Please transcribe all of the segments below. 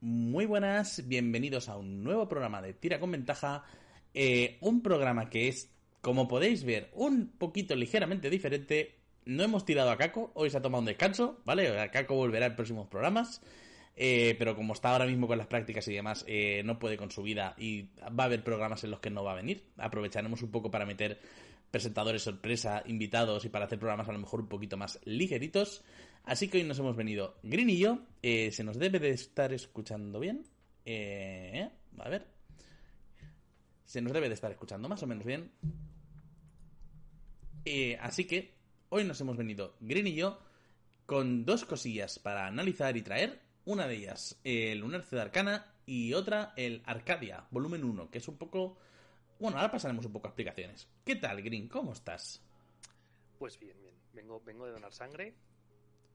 Muy buenas, bienvenidos a un nuevo programa de Tira con Ventaja. Eh, un programa que es, como podéis ver, un poquito ligeramente diferente. No hemos tirado a Caco, hoy se ha tomado un descanso, ¿vale? Caco volverá en próximos programas. Eh, pero como está ahora mismo con las prácticas y demás, eh, no puede con su vida y va a haber programas en los que no va a venir. Aprovecharemos un poco para meter presentadores sorpresa, invitados y para hacer programas a lo mejor un poquito más ligeritos. Así que hoy nos hemos venido Green y yo. Eh, se nos debe de estar escuchando bien. Eh, a ver. Se nos debe de estar escuchando más o menos bien. Eh, así que hoy nos hemos venido Green y yo con dos cosillas para analizar y traer. Una de ellas el Lunarce de Arcana y otra el Arcadia, volumen 1, que es un poco bueno, ahora pasaremos un poco a explicaciones. ¿Qué tal, Green? ¿Cómo estás? Pues bien, bien. Vengo, vengo de donar sangre.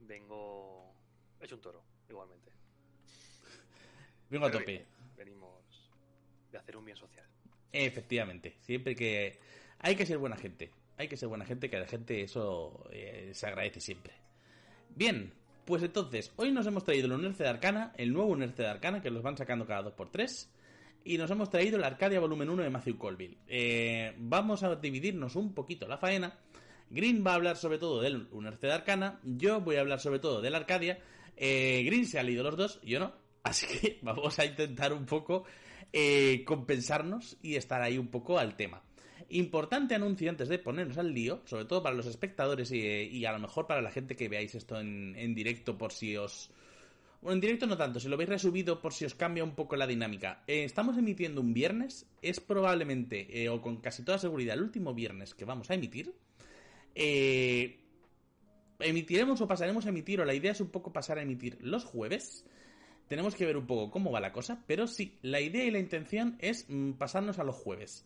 Vengo. Es un toro, igualmente. Vengo a tope. venimos de hacer un bien social. Efectivamente. Siempre que. Hay que ser buena gente. Hay que ser buena gente, que a la gente eso eh, se agradece siempre. Bien, pues entonces, hoy nos hemos traído el Unerce de Arcana, el nuevo Unerce de Arcana, que los van sacando cada dos por tres y nos hemos traído la Arcadia Volumen 1 de Matthew Colville. Eh, vamos a dividirnos un poquito la faena. Green va a hablar sobre todo del de Arcana, yo voy a hablar sobre todo de la Arcadia. Eh, Green se ha leído los dos, yo no. Así que vamos a intentar un poco eh, compensarnos y estar ahí un poco al tema. Importante anuncio antes de ponernos al lío, sobre todo para los espectadores y, a lo mejor para la gente que veáis esto en directo por si os, bueno, en directo no tanto, si lo veis resubido por si os cambia un poco la dinámica. Eh, estamos emitiendo un viernes, es probablemente, eh, o con casi toda seguridad, el último viernes que vamos a emitir. Eh, emitiremos o pasaremos a emitir, o la idea es un poco pasar a emitir los jueves. Tenemos que ver un poco cómo va la cosa, pero sí, la idea y la intención es mm, pasarnos a los jueves.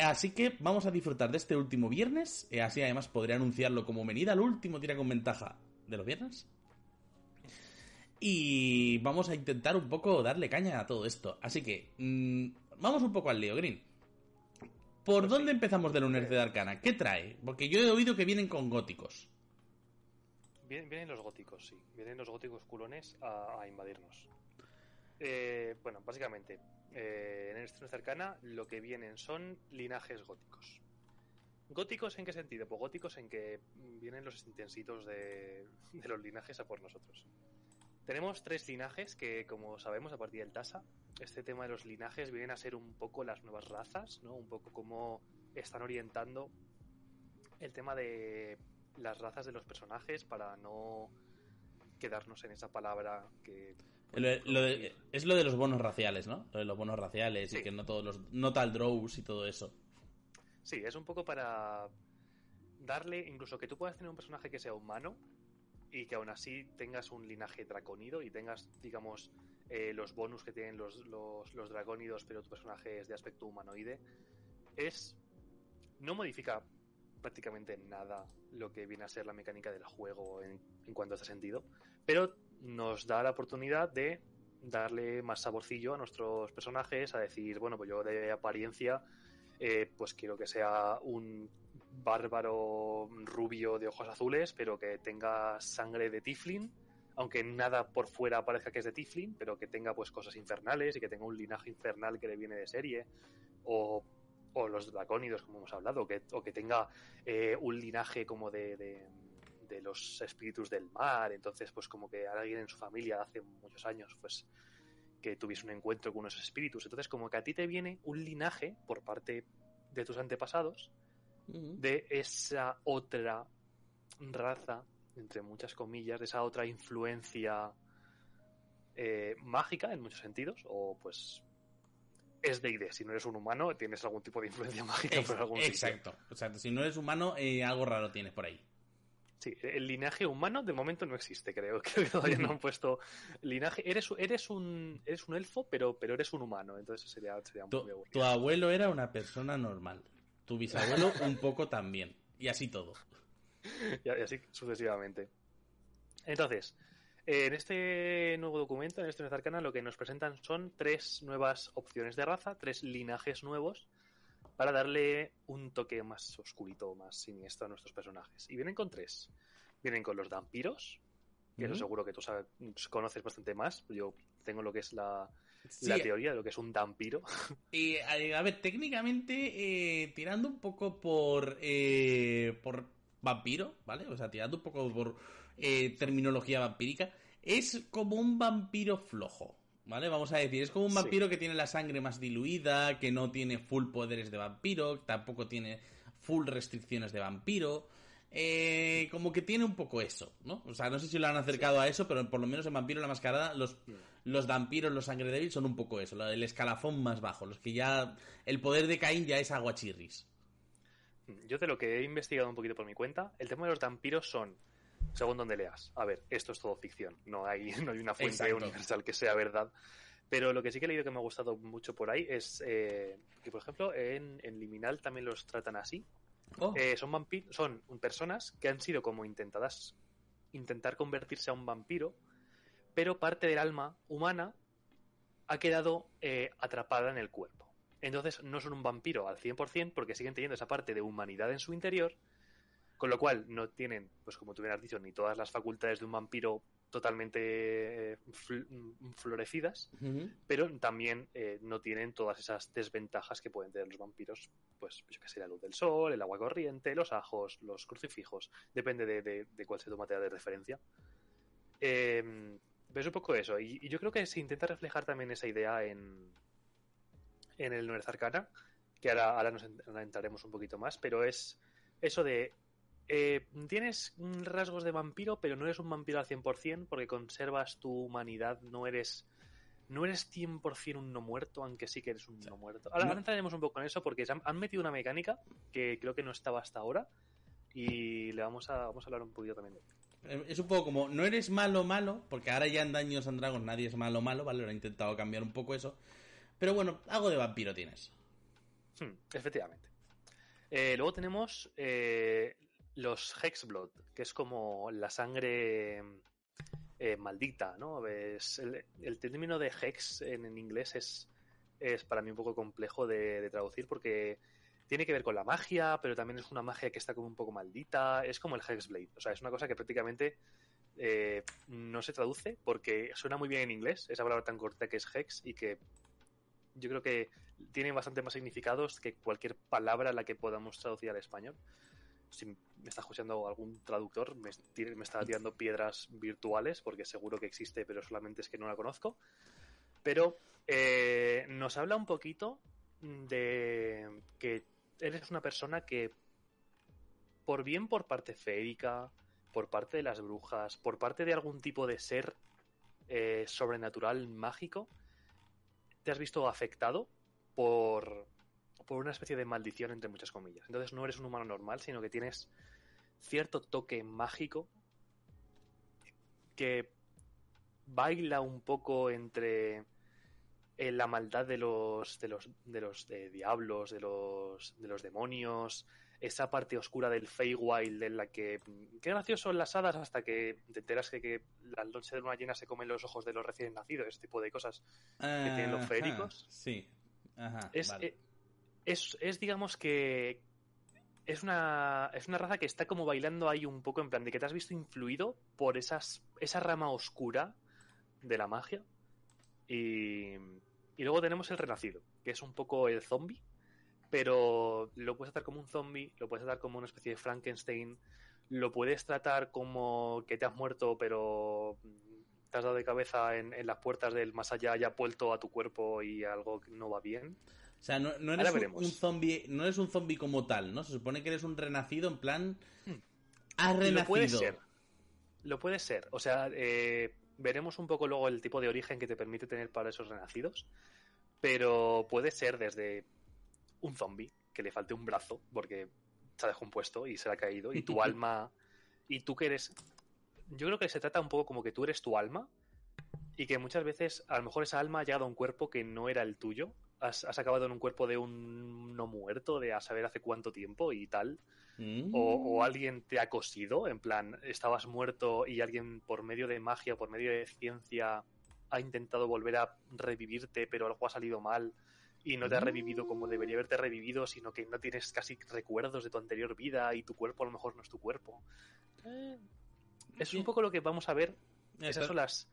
Así que vamos a disfrutar de este último viernes, así además podré anunciarlo como venida al último tira con ventaja de los viernes. Y vamos a intentar un poco darle caña a todo esto. Así que, mmm, vamos un poco al lío, Green. ¿Por pues dónde empezamos del Lunes de Arcana? ¿Qué trae? Porque yo he oído que vienen con góticos. vienen los góticos, sí. Vienen los góticos culones a, invadirnos. Eh, bueno, básicamente, eh, en el estreno de Arcana lo que vienen son linajes góticos. ¿Góticos en qué sentido? Pues góticos en que vienen los intensitos de, de los linajes a por nosotros. Tenemos tres linajes que, como sabemos a partir del TASA, este tema de los linajes vienen a ser un poco las nuevas razas, ¿no? Un poco cómo están orientando el tema de las razas de los personajes para no quedarnos en esa palabra que... es lo de los bonos raciales, ¿no? Lo de los bonos raciales y que no todos los... No tal draws y todo eso. Sí, es un poco para darle, incluso que tú puedas tener un personaje que sea humano, y que aún así tengas un linaje draconido y tengas, digamos, eh, los bonus que tienen los, los, draconidos, pero tu personaje es de aspecto humanoide, es. no modifica prácticamente nada lo que viene a ser la mecánica del juego en, en cuanto a este sentido, pero nos da la oportunidad de darle más saborcillo a nuestros personajes, a decir, bueno, pues yo de apariencia eh, pues quiero que sea un bárbaro rubio de ojos azules, pero que tenga sangre de Tiflin, aunque nada por fuera parezca que es de Tiflin, pero que tenga pues cosas infernales y que tenga un linaje infernal que le viene de serie, o, o los dracónidos, como hemos hablado, que, o que tenga eh, un linaje como de, de, de los espíritus del mar, entonces pues como que alguien en su familia hace muchos años pues que tuviese un encuentro con unos espíritus. Entonces, como que a ti te viene un linaje por parte de tus antepasados de esa otra raza, entre muchas comillas, de esa otra influencia eh, mágica en muchos sentidos, o pues es de idea. Si no eres un humano, tienes algún tipo de influencia mágica por algún Exacto. O sea, si no eres humano, eh, algo raro tienes por ahí. Sí, el linaje humano de momento no existe, creo. Creo que todavía no han puesto linaje. Eres, eres un eres un elfo, pero, pero eres un humano, entonces sería, sería tu, Tu abuelo era una persona normal. Tu bisabuelo un poco también. Y así todo. Y, así sucesivamente. Entonces, en este nuevo documento, en este Arcana, lo que nos presentan son tres nuevas opciones de raza, tres linajes nuevos para darle un toque más oscurito, más siniestro a nuestros personajes. Y vienen con tres. Vienen con los vampiros, que eso seguro que tú sabes, conoces bastante más. Yo tengo lo que es la, Sí, la teoría de lo que es un vampiro. Y a ver, técnicamente, eh, tirando un poco por, eh, por vampiro, ¿vale? O sea, tirando un poco por eh, terminología vampírica, es como un vampiro flojo, ¿vale? Vamos a decir, es como un Sí. vampiro que tiene la sangre más diluida, que no tiene full poderes de vampiro, tampoco tiene full restricciones de vampiro. Eh, como que tiene un poco eso, ¿no? O sea, no sé si lo han acercado a eso, pero por lo menos en Vampiro la Mascarada los, los vampiros, los sangre débil son un poco eso, el escalafón más bajo, los que ya el poder de Caín ya es aguachirris. Yo de lo que he investigado un poquito por mi cuenta, el tema de los vampiros son, según donde leas, a ver, esto es todo ficción, no hay, no hay una fuente Exacto. universal que sea verdad, pero lo que sí que he leído que me ha gustado mucho por ahí es eh, que, por ejemplo, en, en Liminal también los tratan así. Oh, Eh, son son personas que han sido como intentadas intentar convertirse a un vampiro, pero parte del alma humana ha quedado eh, atrapada en el cuerpo. Entonces no son un vampiro al 100% porque siguen teniendo esa parte de humanidad en su interior, con lo cual no tienen, pues como tú bien has dicho, ni todas las facultades de un vampiro totalmente eh, fl- mm, florecidas, pero también eh, no tienen todas esas desventajas que pueden tener los vampiros, pues yo que sé, la luz del sol, el agua corriente, los ajos, los crucifijos, depende de, de- de cuál sea tu materia de referencia. Eh, pero es un poco eso, y, y yo creo que se intenta reflejar también esa idea en, en el Nuerz Arcana, que ahora, ahora nos ent- ahora entraremos un poquito más, pero es eso de... eh, tienes rasgos de vampiro, pero no eres un vampiro al 100% porque conservas tu humanidad, no eres no eres 100% un no muerto, aunque sí que eres un no muerto. Ahora, entraremos un poco en eso porque han, han metido una mecánica que creo que no estaba hasta ahora y le vamos a, vamos a hablar un poquito también de. Eh, Es un poco como, no eres malo, malo, porque ahora ya en Daños and Dragons nadie es malo, malo, ¿vale? Lo he intentado cambiar un poco eso. Pero bueno, algo de vampiro tienes. Hmm, efectivamente. Eh, luego tenemos eh, los Hexblood, que es como la sangre eh, maldita, ¿no? Es el, el término de Hex en, en inglés es, es para mí un poco complejo de, traducir porque tiene que ver con la magia, pero también es una magia que está como un poco maldita. Es como el Hexblade. O sea, es una cosa que prácticamente eh, no se traduce porque suena muy bien en inglés, esa palabra tan corta que es Hex y que yo creo que tiene bastante más significados que cualquier palabra a la que podamos traducir al español. Si me está escuchando algún traductor, me, está tirando piedras virtuales, porque seguro que existe, pero solamente es que no la conozco. Pero eh, nos habla un poquito de que eres una persona que, por bien por parte feérica, por parte de las brujas, por parte de algún tipo de ser eh, sobrenatural mágico, te has visto afectado por, por una especie de maldición, entre muchas comillas. Entonces no eres un humano normal, sino que tienes cierto toque mágico que baila un poco entre eh, la maldad de los de los de los eh, diablos, de los de los demonios, esa parte oscura del Feywild en la que mm, qué gracioso en las hadas hasta que te enteras que, que la noche de luna llena se comen los ojos de los recién nacidos, ese tipo de cosas tienen los feéricos. Sí. Ajá, es, vale. eh, es, es, digamos que es una, es una raza que está como bailando ahí un poco en plan de que te has visto influido por esas, esa rama oscura de la magia. Y, y luego tenemos el renacido, que es un poco el zombie, pero lo puedes tratar como un zombie, lo puedes tratar como una especie de Frankenstein, lo puedes tratar como que te has muerto, pero te has dado de cabeza en, en las puertas del más allá, ya vuelto a tu cuerpo y algo no va bien. O sea, no, no eres un, zombie, no eres un zombie como tal, ¿no? Se supone que eres un renacido en plan. Hmm. Has renacido. Lo puede ser. Lo puede ser. O sea, eh, veremos un poco luego el tipo de origen que te permite tener para esos renacidos. Pero puede ser desde un zombie que le falte un brazo porque se ha descompuesto y se le ha caído. Y tu alma. Y tú que eres. Yo creo que se trata un poco como que tú eres tu alma. Y que muchas veces, a lo mejor esa alma ha llegado a un cuerpo que no era el tuyo. Has, has acabado en un cuerpo de un no muerto, de a saber hace cuánto tiempo y tal Mm. o, o alguien te ha cosido, en plan, estabas muerto y alguien por medio de magia, por medio de ciencia, ha intentado volver a revivirte, pero algo ha salido mal y no te ha revivido como debería haberte revivido, sino que no tienes casi recuerdos de tu anterior vida y tu cuerpo a lo mejor no es tu cuerpo. Eh, es un poco lo que vamos a ver. Esas son las,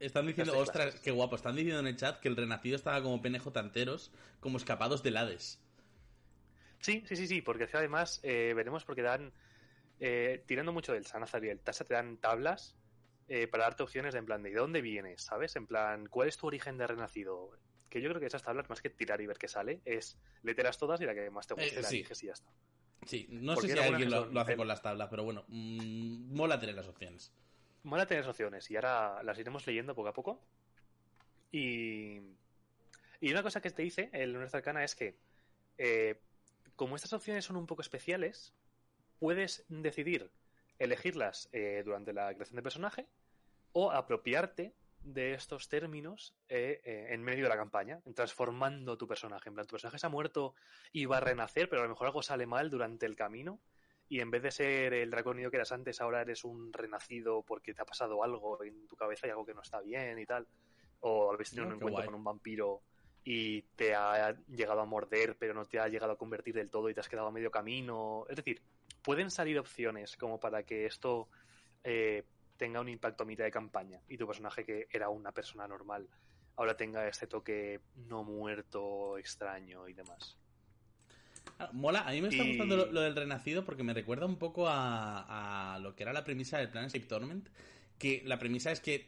Están diciendo, ostras, qué guapo. Están diciendo en el chat que el renacido estaba como penejo tanteros, como escapados del Hades. Sí, sí, sí, sí, porque además eh, veremos porque dan, eh, tirando mucho del Sanazar y el Tasa, te dan tablas eh, para darte opciones de en plan de ¿de dónde vienes? ¿Sabes? En plan, ¿cuál es tu origen de renacido? Que yo creo que esas tablas, más que tirar y ver qué sale, es lételas todas y la que más te guste Eh, la sí. eliges y ya está. Sí, no Porque sé si alguien lo, lo hace con las tablas, pero bueno, mm, mola tener las opciones. Mola tener opciones y ahora las iremos leyendo poco a poco. Y, y una cosa que te dice el universo arcana es que, eh, como estas opciones son un poco especiales, puedes decidir elegirlas eh, durante la creación de personaje o apropiarte de estos términos eh, en medio de la campaña, transformando tu personaje. En plan, tu personaje se ha muerto y va a renacer, pero a lo mejor algo sale mal durante el camino y en vez de ser el draconido que eras antes, ahora eres un renacido porque te ha pasado algo en tu cabeza y algo que no está bien y tal. O habéis tenido Ah, un encuentro guay. con un vampiro y te ha llegado a morder, pero no te ha llegado a convertir del todo y te has quedado a medio camino. Es decir, pueden salir opciones como para que esto eh, tenga un impacto a mitad de campaña y tu personaje que era una persona normal ahora tenga este toque no muerto, extraño y demás. Mola, a mí me está Y- gustando lo, lo del renacido porque me recuerda un poco a, a lo que era la premisa del Planescape Tournament. Que la premisa es que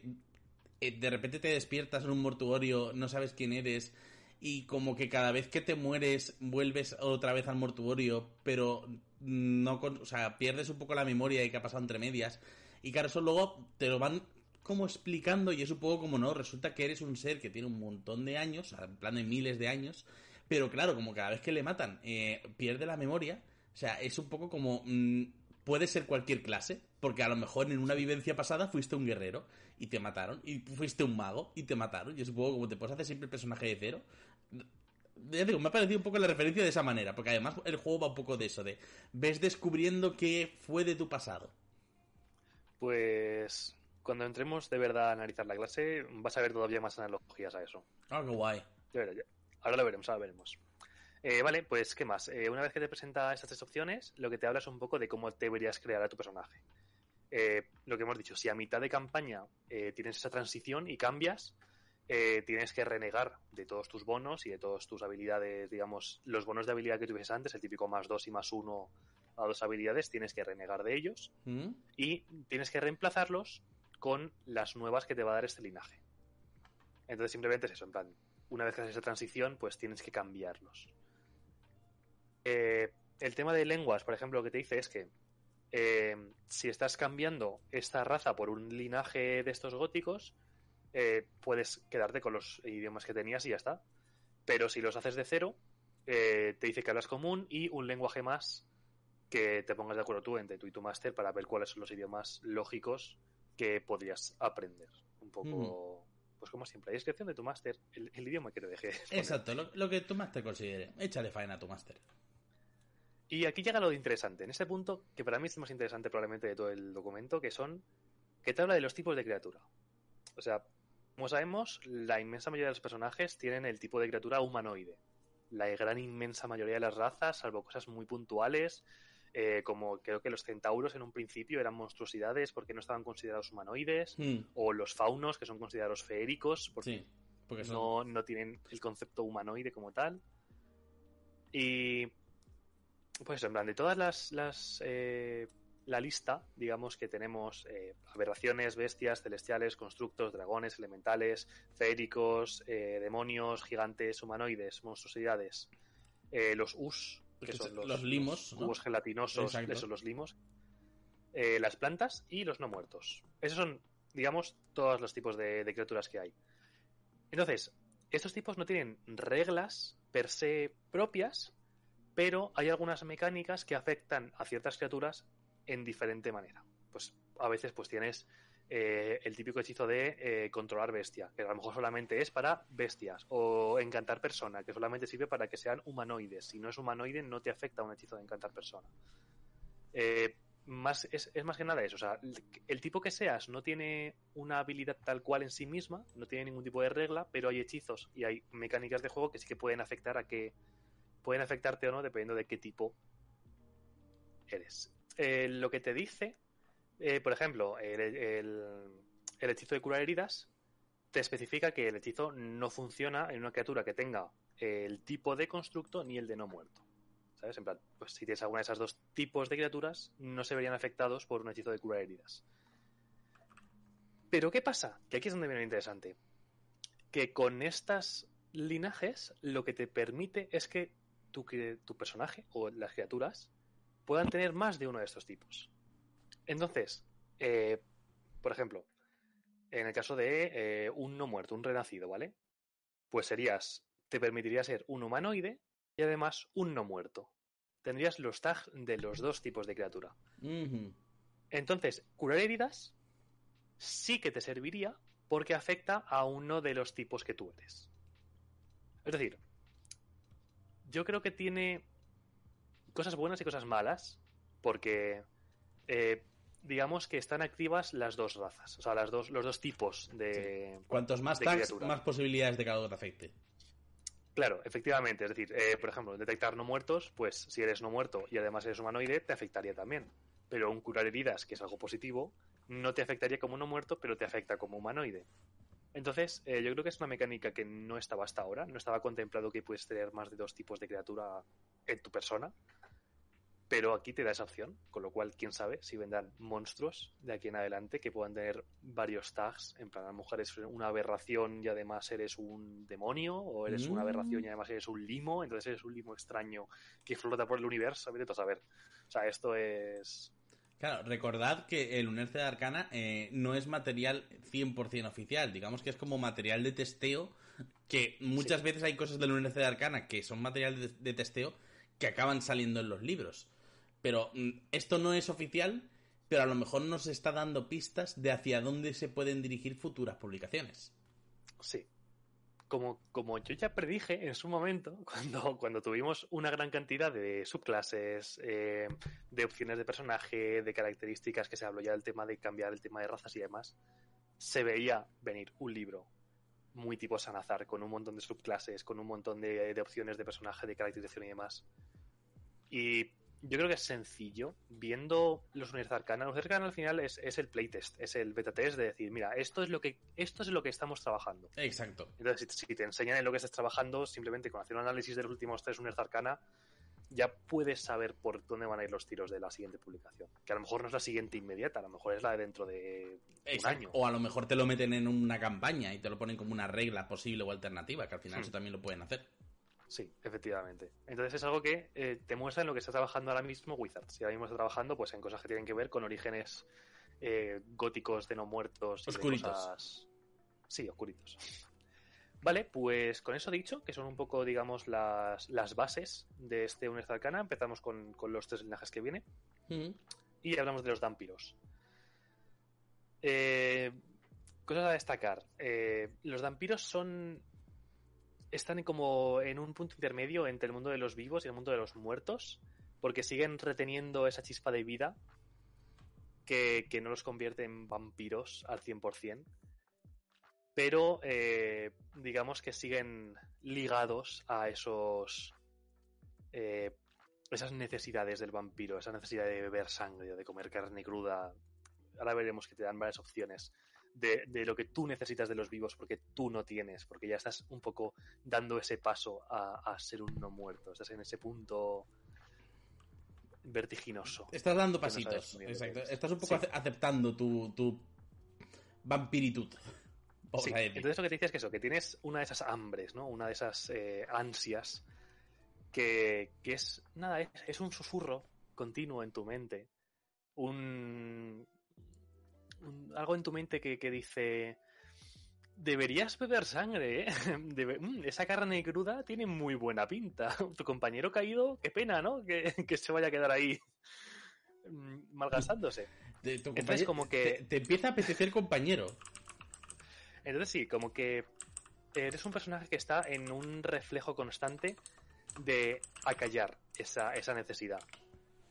eh, de repente te despiertas en un mortuorio, no sabes quién eres, y como que cada vez que te mueres vuelves otra vez al mortuorio, pero no con- o sea, pierdes un poco la memoria de que ha pasado entre medias. Y claro, eso luego te lo van como explicando y es un poco como no, resulta que eres un ser que tiene un montón de años, en plan de miles de años, pero claro, como cada vez que le matan eh, pierde la memoria, o sea, es un poco como... mm, puede ser cualquier clase, porque a lo mejor en una vivencia pasada fuiste un guerrero y te mataron, y fuiste un mago y te mataron, y es un poco como te puedes hacer siempre el personaje de cero. Ya digo, me ha parecido un poco la referencia de esa manera, porque además el juego va un poco de eso, de ves descubriendo qué fue de tu pasado. Pues cuando entremos de verdad a analizar la clase, vas a ver todavía más analogías a eso. Ah, qué guay. Ya ya. Ahora lo veremos, ahora veremos. Eh, vale, pues ¿qué más? Eh, una vez que te presenta estas tres opciones, lo que te habla es un poco de cómo deberías crear a tu personaje. Eh, lo que hemos dicho, si a mitad de campaña eh, tienes esa transición y cambias, eh, tienes que renegar de todos tus bonos y de todas tus habilidades, digamos, los bonos de habilidad que tuvieses antes, el típico más dos y más uno a dos habilidades, tienes que renegar de ellos ¿Mm? y tienes que reemplazarlos con las nuevas que te va a dar este linaje. Entonces simplemente es eso, en plan, una vez que haces esa transición, pues tienes que cambiarlos. Eh, el tema de lenguas, por ejemplo, lo que te dice es que eh, si estás cambiando esta raza por un linaje de estos góticos, eh, puedes quedarte con los idiomas que tenías y ya está. Pero si los haces de cero, eh, te dice que hablas común y un lenguaje más que te pongas de acuerdo tú entre tú y tu máster para ver cuáles son los idiomas lógicos que podrías aprender. Un poco, pues como siempre, hay descripción de tu máster, el, el idioma que te deje. Exacto, lo, lo que tu máster considere. Échale faena a tu máster. Y aquí llega lo interesante, en este punto, que para mí es el más interesante probablemente de todo el documento, que son, que te habla de los tipos de criatura. O sea, como sabemos, la inmensa mayoría de los personajes tienen el tipo de criatura humanoide. La gran inmensa mayoría de las razas, salvo cosas muy puntuales, eh, como creo que los centauros en un principio eran monstruosidades porque no estaban considerados humanoides, Mm, o los faunos, que son considerados feéricos, porque sí, porque son... no, no tienen el concepto humanoide como tal. Y pues en plan, de todas las, las eh, la lista, digamos que tenemos eh, aberraciones, bestias, celestiales, constructos, dragones, elementales, feéricos, eh, demonios, gigantes, humanoides, monstruosidades, los us, que Los- son los, los limos, ¿no? cubos gelatinosos, Exacto. esos los limos, eh, las plantas y los no muertos. Esos son, digamos, todos los tipos de, de criaturas que hay. Entonces, estos tipos no tienen reglas per se propias, pero hay algunas mecánicas que afectan a ciertas criaturas en diferente manera. Pues a veces pues tienes eh, el típico hechizo de eh, controlar bestia, que a lo mejor solamente es para bestias, o encantar persona, que solamente sirve para que sean humanoides. Si no es humanoide, no te afecta un hechizo de encantar persona. Eh, más, es, más que nada eso, o sea, el, el tipo que seas no tiene una habilidad tal cual en sí misma, no tiene ningún tipo de regla, pero hay hechizos y hay mecánicas de juego que sí que pueden afectar a que pueden afectarte o no dependiendo de qué tipo eres. Lo que te dice, eh, por ejemplo, el, el- el hechizo de curar heridas, te especifica que el hechizo no funciona en una criatura que tenga el tipo de constructo ni el de no muerto. ¿Sabes? En plan, pues si tienes alguna de esas dos tipos de criaturas, no se verían afectados por un hechizo de curar heridas. Pero ¿qué pasa? Que aquí es donde viene lo interesante. Que con estas linajes lo que te permite es que tu, tu personaje o las criaturas puedan tener más de uno de estos tipos. Entonces, eh, por ejemplo, en el caso de eh, un no muerto, un renacido, ¿vale? Pues serías, te permitiría ser un humanoide y además un no muerto. Tendrías los tags de los dos tipos de criatura. Entonces, curar heridas sí que te serviría porque afecta a uno de los tipos que tú eres. Es decir, yo creo que tiene cosas buenas y cosas malas, porque eh, digamos que están activas las dos razas, o sea, las dos, los dos tipos de. Cuantos más tags, más posibilidades de que algo te afecte. Claro, efectivamente. Es decir, eh, por ejemplo, detectar no muertos, pues si eres no muerto y además eres humanoide, te afectaría también. Pero un curar heridas, que es algo positivo, no te afectaría como no muerto, pero te afecta como humanoide. Entonces, eh, yo creo que es una mecánica que no estaba hasta ahora. No estaba contemplado que puedes tener más de dos tipos de criatura en tu persona. Pero aquí te da esa opción, con lo cual, quién sabe si vendrán monstruos de aquí en adelante que puedan tener varios tags. En plan, a lo mejor eres una aberración y además eres un demonio, o eres una aberración y mm. además eres un limo, entonces eres un limo extraño que flota por el universo. A a saber. O sea, esto es. Claro, recordad que el Unerce de Arcana eh, no es material 100% oficial, digamos que es como material de testeo, que muchas veces hay cosas del Unerce de Arcana que son material de testeo que acaban saliendo en los libros. Pero mm, esto no es oficial, pero a lo mejor nos está dando pistas de hacia dónde se pueden dirigir futuras publicaciones. Sí. Como, como yo ya predije en su momento, cuando, cuando tuvimos una gran cantidad de subclases, eh, de opciones de personaje, de características, que se habló ya del tema de cambiar el tema de razas y demás, se veía venir un libro muy tipo Sanazar, con un montón de subclases, con un montón de, de opciones de personaje, de caracterización y demás. Y yo creo que es sencillo. Viendo los Unidades Arcana, los Arcana al final es, el playtest, es el beta test de decir, mira, esto es lo que esto es lo que estamos trabajando. Exacto. Entonces, si, te enseñan en lo que estás trabajando, simplemente con hacer un análisis de los últimos tres Unidades Arcana, ya puedes saber por dónde van a ir los tiros de la siguiente publicación. Que a lo mejor no es la siguiente inmediata, a lo mejor es la de dentro de un año. O a lo mejor te lo meten en una campaña y te lo ponen como una regla posible o alternativa, que al final hmm. eso también lo pueden hacer. Sí, efectivamente. Entonces es algo que eh, te muestra en lo que está trabajando ahora mismo Wizards. Y ahora mismo está trabajando pues en cosas que tienen que ver con orígenes eh, góticos de no muertos. oscuritos. Sí, oscuritos. Vale, pues con eso dicho, que son un poco, digamos, las, las bases de este Universo Arcana, empezamos con, los tres linajes que viene. Mm. Y hablamos de los vampiros. Eh, cosas a destacar. los vampiros son están como en un punto intermedio entre el mundo de los vivos y el mundo de los muertos, porque siguen reteniendo esa chispa de vida que, no los convierte en vampiros al 100%, pero eh, digamos que siguen ligados a esos... Eh, esas necesidades del vampiro, esa necesidad de beber sangre, de comer carne cruda. Ahora veremos que te dan varias opciones de, lo que tú necesitas de los vivos porque tú no tienes, porque ya estás un poco dando ese paso a, ser un no muerto, estás en ese punto vertiginoso. Estás dando pasitos, exacto. Estás un poco aceptando tu, tu vampiritud. entonces lo que te dices es que eso, que tienes una de esas hambres, ¿no? Una de esas eh, ansias que, que, es, nada, es, es un susurro continuo en tu mente. Un, algo en tu mente que, dice, deberías beber sangre, ¿eh? Mm, esa carne cruda tiene muy buena pinta. Tu compañero caído, qué pena, ¿no? Que, se vaya a quedar ahí mm, malgastándose. Entonces, como que... Te, empieza a apetecer compañero. Entonces sí, como que eres un personaje que está en un reflejo constante de acallar esa, esa necesidad.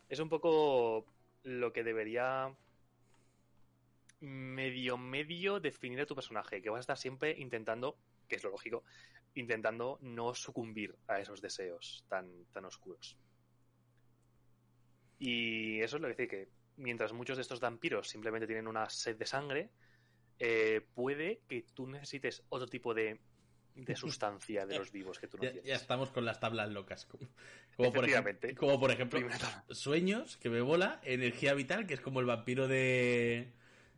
Es un poco lo que debería medio medio definir a tu personaje, que vas a estar siempre intentando, que es lo lógico, intentando no sucumbir a esos deseos tan, tan oscuros. Y eso es lo que dice que mientras muchos de estos vampiros simplemente tienen una sed de sangre, eh, puede que tú necesites otro tipo de, de sustancia de los vivos que tú no Ya, tienes. ya estamos con las tablas locas. Como, como por, ejemplo, como por ejemplo, sueños, que me bola, energía vital, que es como el vampiro de.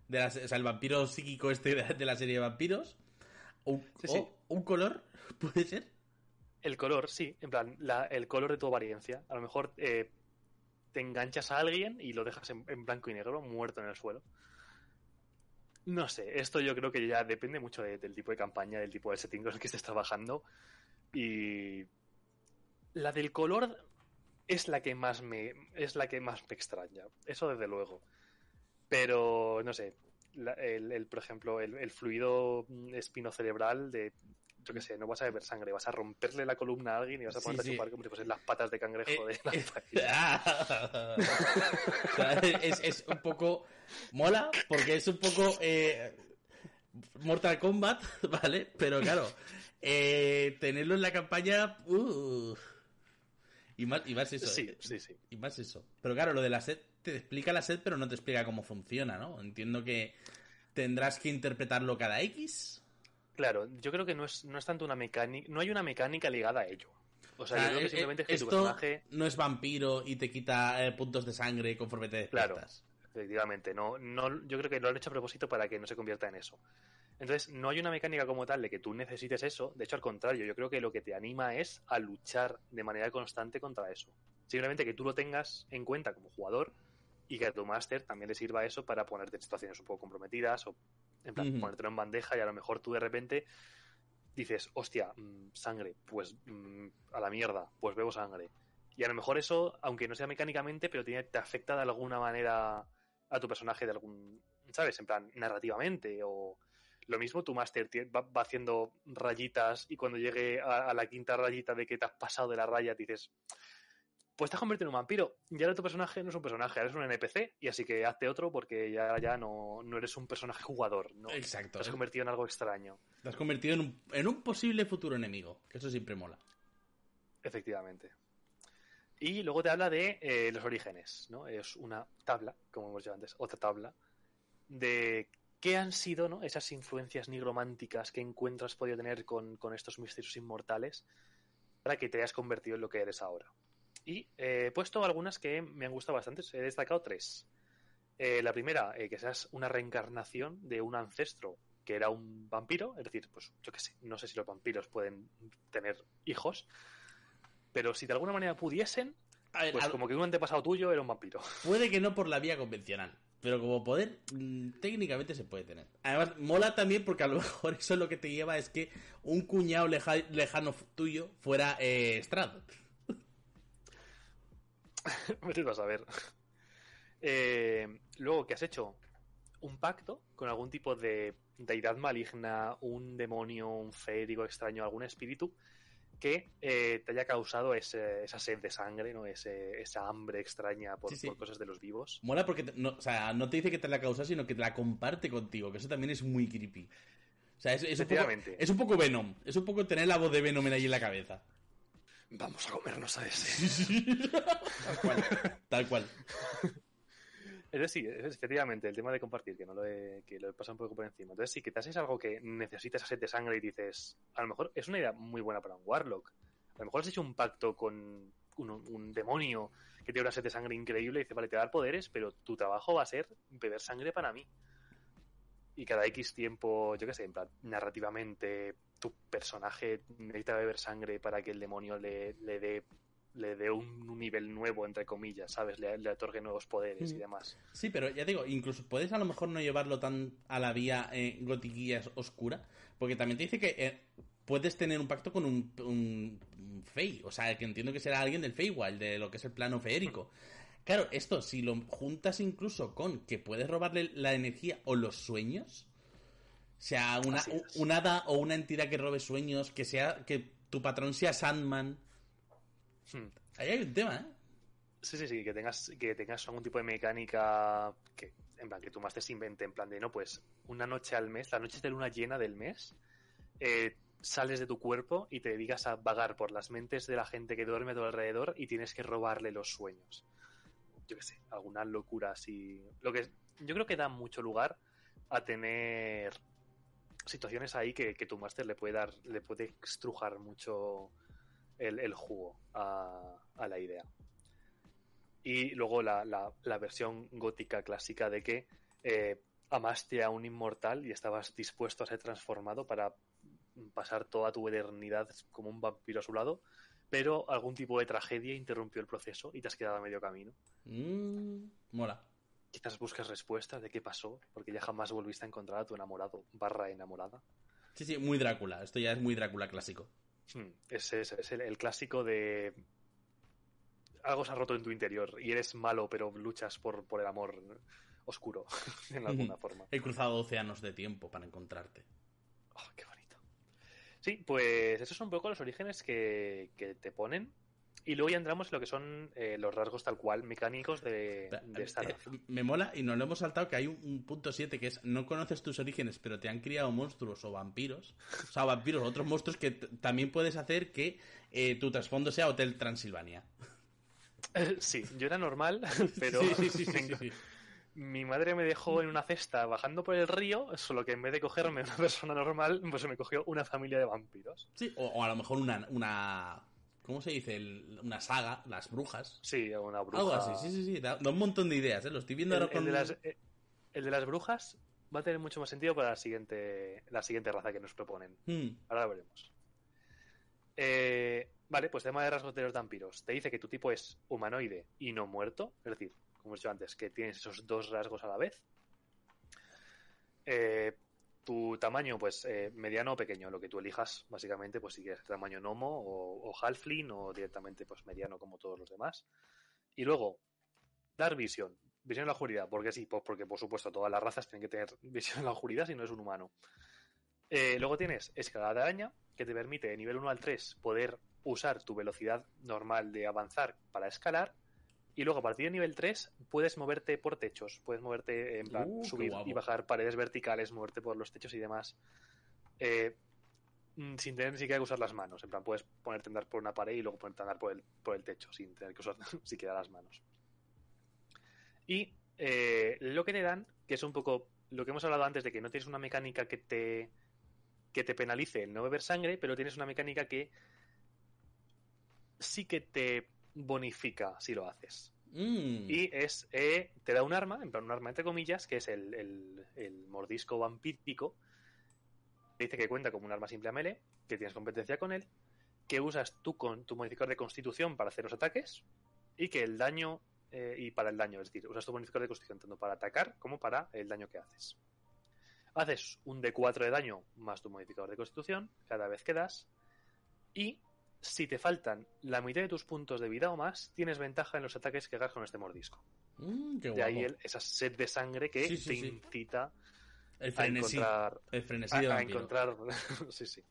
De la- o sea, el vampiro psíquico este de, de la serie de vampiros. Un, Sí, o sí. un color, puede ser. El color, sí, en plan, la- el color de tu apariencia. A lo mejor eh, te enganchas a alguien y lo dejas en, en blanco y negro, muerto en el suelo. No sé, esto yo creo que ya depende mucho de- del tipo de campaña, del tipo de setting con el que estés trabajando. Y la del color es la que más me es la que más me extraña. Eso desde luego. Pero no sé, la- el, el, por ejemplo, el, el fluido mm, espinocerebral de yo qué sé, no vas a beber sangre, vas a romperle la columna a alguien y vas a ponerte sí. a chupar como si fuesen las patas de cangrejo Eh, de la eh. O sea, es, es un poco. Mola, porque es un poco. eh, Mortal Kombat, ¿vale? Pero claro, eh, tenerlo en la campaña. uh, y, más, y más eso. Sí, eh, sí, sí. Y más eso. Pero claro, lo de la sed te explica la sed, pero no te explica cómo funciona, ¿no? Entiendo que tendrás que interpretarlo cada X. Claro, yo creo que no es, no es tanto una mecánica, no hay una mecánica ligada a ello. O sea, yo creo que eh, simplemente es que tu esto personaje, no es vampiro y te quita eh, puntos de sangre conforme te Claro. despiertas. efectivamente, no, no, yo creo que lo han hecho a propósito para que no se convierta en eso. Entonces, no hay una mecánica como tal de que tú necesites eso. De hecho, al contrario, yo creo que lo que te anima es a luchar de manera constante contra eso. Simplemente que tú lo tengas en cuenta como jugador y que a tu máster también le sirva eso para ponerte en situaciones un poco comprometidas o en plan, Ujú. ponértelo en bandeja y a lo mejor tú de repente dices, hostia, mm, sangre, pues mm, a la mierda, pues bebo sangre. Y a lo mejor eso, aunque no sea mecánicamente, pero tiene, te afecta de alguna manera a tu personaje de algún, ¿sabes? En plan, narrativamente o lo mismo tu máster va, va haciendo rayitas y cuando llegue a, a la quinta rayita de que te has pasado de la raya dices, pues te has convertido en un vampiro. Y ahora tu personaje no es un personaje, eres un NPC y así que hazte otro porque ya, ya no, no eres un personaje jugador, ¿no? Exacto. Te has convertido en algo extraño. Te has convertido en un, en un posible futuro enemigo, que eso siempre mola. Efectivamente. Y luego te habla de eh, los orígenes, ¿no? Es una tabla, como hemos dicho antes, otra tabla, de qué han sido ¿no? esas influencias nigrománticas que encuentras podido tener con, con estos misterios inmortales para que te hayas convertido en lo que eres ahora. Y eh, he puesto algunas que me han gustado bastante, he destacado tres. Eh, la primera, eh, que seas una reencarnación de un ancestro que era un vampiro, es decir, pues yo qué sé, no sé si los vampiros pueden tener hijos, pero si de alguna manera pudiesen, A ver, pues como que un antepasado tuyo era un vampiro. puede que no por la vía convencional, pero como poder, mm, técnicamente se puede tener. Además, mola también porque a lo mejor eso lo que te lleva es que un cuñado leja- lejano tuyo fuera eh, Strad. Vete a saber. Eh, luego que has hecho un pacto con algún tipo de deidad maligna, un demonio, un férico extraño, algún espíritu que eh, te haya causado ese- esa sed de sangre, ¿no? Ese- esa hambre extraña por, Sí, sí. por cosas de los vivos. Mola porque, te- no, o sea, no te dice que te la causa, sino que te la comparte contigo, que eso también es muy creepy. O sea, es, es un poco, es un poco Venom, es un poco tener la voz de Venom ahí en la cabeza. Vamos a comernos a ese. Tal cual. Tal cual. Entonces sí, es efectivamente, el tema de compartir, que no lo he, que lo he pasado un poco por encima. Entonces sí, que te haces algo que necesitas sed de sangre y dices, a lo mejor es una idea muy buena para un Warlock. A lo mejor has hecho un pacto con un, un demonio que tiene una sed de sangre increíble y dice, vale, te va a dar poderes, pero tu trabajo va a ser beber sangre para mí. Y cada X tiempo, yo qué sé, en plan, narrativamente, tu personaje necesita beber sangre para que el demonio le, le dé le dé un nivel nuevo, entre comillas, ¿sabes? Le, le otorgue nuevos poderes y demás. Sí, pero ya digo, incluso puedes a lo mejor no llevarlo tan a la vía eh, gotiquilla oscura, porque también te dice que eh, puedes tener un pacto con un, un, un Fey, o sea, que entiendo que será alguien del Feywild, de lo que es el plano feérico. Claro, esto, si lo juntas incluso con que puedes robarle la energía o los sueños, o sea, una, un hada o una entidad que robe sueños, que sea que tu patrón sea Sandman. Hmm. Ahí hay un tema, ¿eh? Sí, sí, sí, que tengas, que tengas algún tipo de mecánica que, en plan, que tu máster se invente, en plan de, no, pues, una noche al mes, la noche de luna llena del mes, eh, sales de tu cuerpo y te dedicas a vagar por las mentes de la gente que duerme a tu alrededor y tienes que robarle los sueños. Yo qué sé, alguna locura así. Lo que yo creo que da mucho lugar a tener situaciones ahí que, tu máster le puede dar, le puede estrujar mucho el, jugo a, la idea. Y luego la versión gótica clásica de que eh, amaste a un inmortal y estabas dispuesto a ser transformado para pasar toda tu eternidad como un vampiro a su lado, pero algún tipo de tragedia interrumpió el proceso y te has quedado a medio camino. Mm, mola. Quizás buscas respuestas de qué pasó, porque ya jamás volviste a encontrar a tu enamorado barra enamorada. Sí, sí, muy Drácula. Esto ya es muy Drácula clásico. Hmm, Ese es, es el, el clásico de algo se ha roto en tu interior y eres malo, pero luchas por, por el amor oscuro, en alguna forma. He cruzado océanos de tiempo para encontrarte. Oh, qué bonito. Sí, pues esos son un poco los orígenes que, que te ponen. Y luego ya entramos en lo que son eh, los rasgos tal cual mecánicos de, de esta Eh, raza. Me mola y nos lo hemos saltado que hay un, un punto 7 que es no conoces tus orígenes, pero te han criado monstruos o vampiros. O sea, vampiros o otros monstruos que también puedes hacer que eh, tu trasfondo sea Hotel Transilvania. Sí, yo era normal, pero sí, sí, sí, mi madre me dejó en una cesta bajando por el río, solo que en vez de cogerme una persona normal, pues me cogió una familia de vampiros. Sí, o, o a lo mejor una, una ¿cómo se dice? El- una saga, las brujas. Sí, una bruja. Algo así, sí, sí, sí. Da, da un montón de ideas, ¿eh? Lo estoy viendo El, ahora el con... de las, eh, el de las brujas va a tener mucho más sentido para la siguiente, la siguiente raza que nos proponen. Hmm, Ahora lo veremos. Eh, vale, pues tema de rasgos de los vampiros. Te dice que tu tipo es humanoide y no muerto. Es decir, como he dicho antes, que tienes esos dos rasgos a la vez. Eh, tu tamaño, pues eh, mediano o pequeño, lo que tú elijas, básicamente, pues si quieres tamaño gnomo o, o halfling o directamente pues mediano como todos los demás. Y luego, dar visión. Visión en la oscuridad, porque sí, pues porque por supuesto todas las razas tienen que tener visión en la oscuridad si no es un humano. Eh, luego tienes escalada de araña, que te permite de nivel 1 al 3 poder usar tu velocidad normal de avanzar para escalar. Y luego a partir de nivel 3 puedes moverte por techos, puedes moverte en plan Uh, subir y bajar paredes verticales, moverte por los techos y demás. eh, mm, sin tener ni siquiera que usar las manos. En plan, puedes ponerte a andar por una pared y luego ponerte a andar por el, por el techo sin tener que usar siquiera las manos. Y eh, lo que te dan, que es un poco lo que hemos hablado antes de que no tienes una mecánica que te que te penalice el no beber sangre, pero tienes una mecánica que sí que te bonifica si lo haces. mm. Y es, eh, te da un arma, en plan un arma entre comillas, que es el, el- el mordisco vampírico. Dice que cuenta como un arma simple a melee, que tienes competencia con él, que usas tú con tu modificador de constitución para hacer los ataques, y que el daño, eh, y para el daño, es decir, usas tu modificador de constitución tanto para atacar como para el daño que haces. Haces un D4 de daño más tu modificador de constitución cada vez que das, y si te faltan la mitad de tus puntos de vida o más, tienes ventaja en los ataques que hagas con este mordisco. Mm, qué De ahí el- esa sed de sangre que Sí, sí, te sí. incita El a encontrar. El frenesí A, encontrar. sí, sí.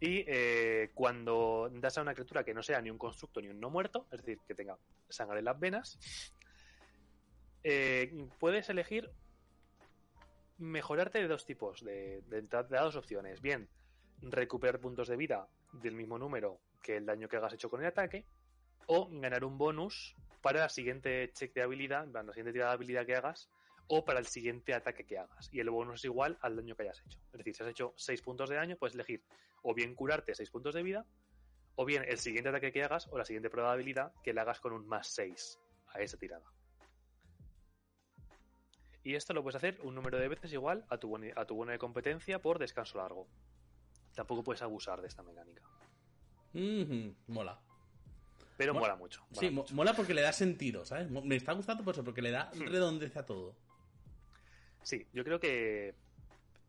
Y eh, cuando das a una criatura que no sea ni un constructo ni un no muerto, es decir, que tenga sangre en las venas, eh, puedes elegir mejorarte de dos tipos, de, de, de dos opciones. Bien, recuperar puntos de vida del mismo número que el daño que hagas hecho con el ataque, o ganar un bonus para la siguiente check de habilidad, la siguiente tirada de habilidad que hagas, o para el siguiente ataque que hagas. Y el bonus es igual al daño que hayas hecho. Es decir, si has hecho 6 puntos de daño, puedes elegir o bien curarte 6 puntos de vida, o bien el siguiente ataque que hagas o la siguiente prueba de habilidad que le hagas con un más 6 a esa tirada. Y esto lo puedes hacer un número de veces igual a tu, a tu bono de competencia por descanso largo. Tampoco puedes abusar de esta mecánica. Mola. Pero Mo- mola mucho. mola Sí, mucho. mola porque le da sentido, ¿sabes? Me está gustando por eso, porque le da Hmm. redondez a todo. Sí, yo creo que,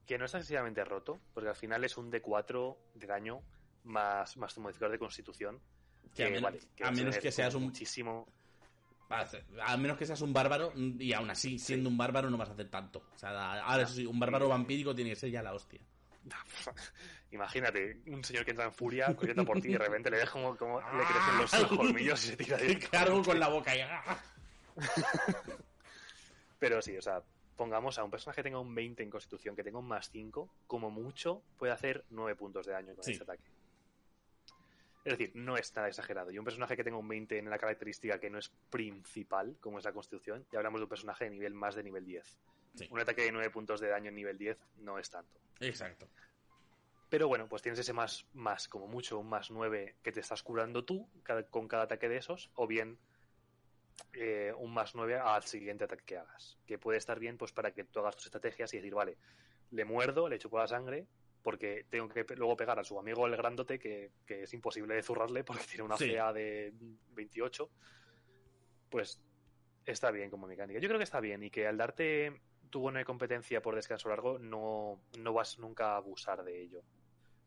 que no está excesivamente roto, porque al final es un D4 de daño más, más tu modificador de constitución. Que a menos- vale, a es menos que seas un- Muchísimo. A A menos que seas un bárbaro, mm, y aún así, siendo un bárbaro, no vas a hacer tanto. O sea, ahora sí, un bárbaro vampírico tiene que ser ya la hostia. Imagínate, un señor que entra en furia corriendo por ti y de repente le ves como, como le crecen los Ah. colmillos y se tira de cargo con la boca y... Pero sí, o sea, pongamos a un personaje que tenga un 20 en constitución, que tenga un más 5, como mucho puede hacer 9 puntos de daño con Sí. este ataque. Es decir, no es nada exagerado. Y un personaje que tenga un 20 en la característica que no es principal, como es la constitución, ya hablamos de un personaje de nivel más de nivel 10. Sí. Un ataque de 9 puntos de daño en nivel 10 no es tanto. Exacto. Pero bueno, pues tienes ese más, más como mucho, un más 9 que te estás curando tú cada- con cada ataque de esos, o bien eh, un más 9 al siguiente ataque que hagas. Que puede estar bien pues para que tú hagas tus estrategias y decir, vale, le muerdo, le chupo la sangre, porque tengo que pe- luego pegar a su amigo el grandote, que, que es imposible de zurrarle porque tiene una Sí. CA de 28. Pues está bien como mecánica. Yo creo que está bien y que al darte bono de competencia por descanso largo no, no vas nunca a abusar de ello.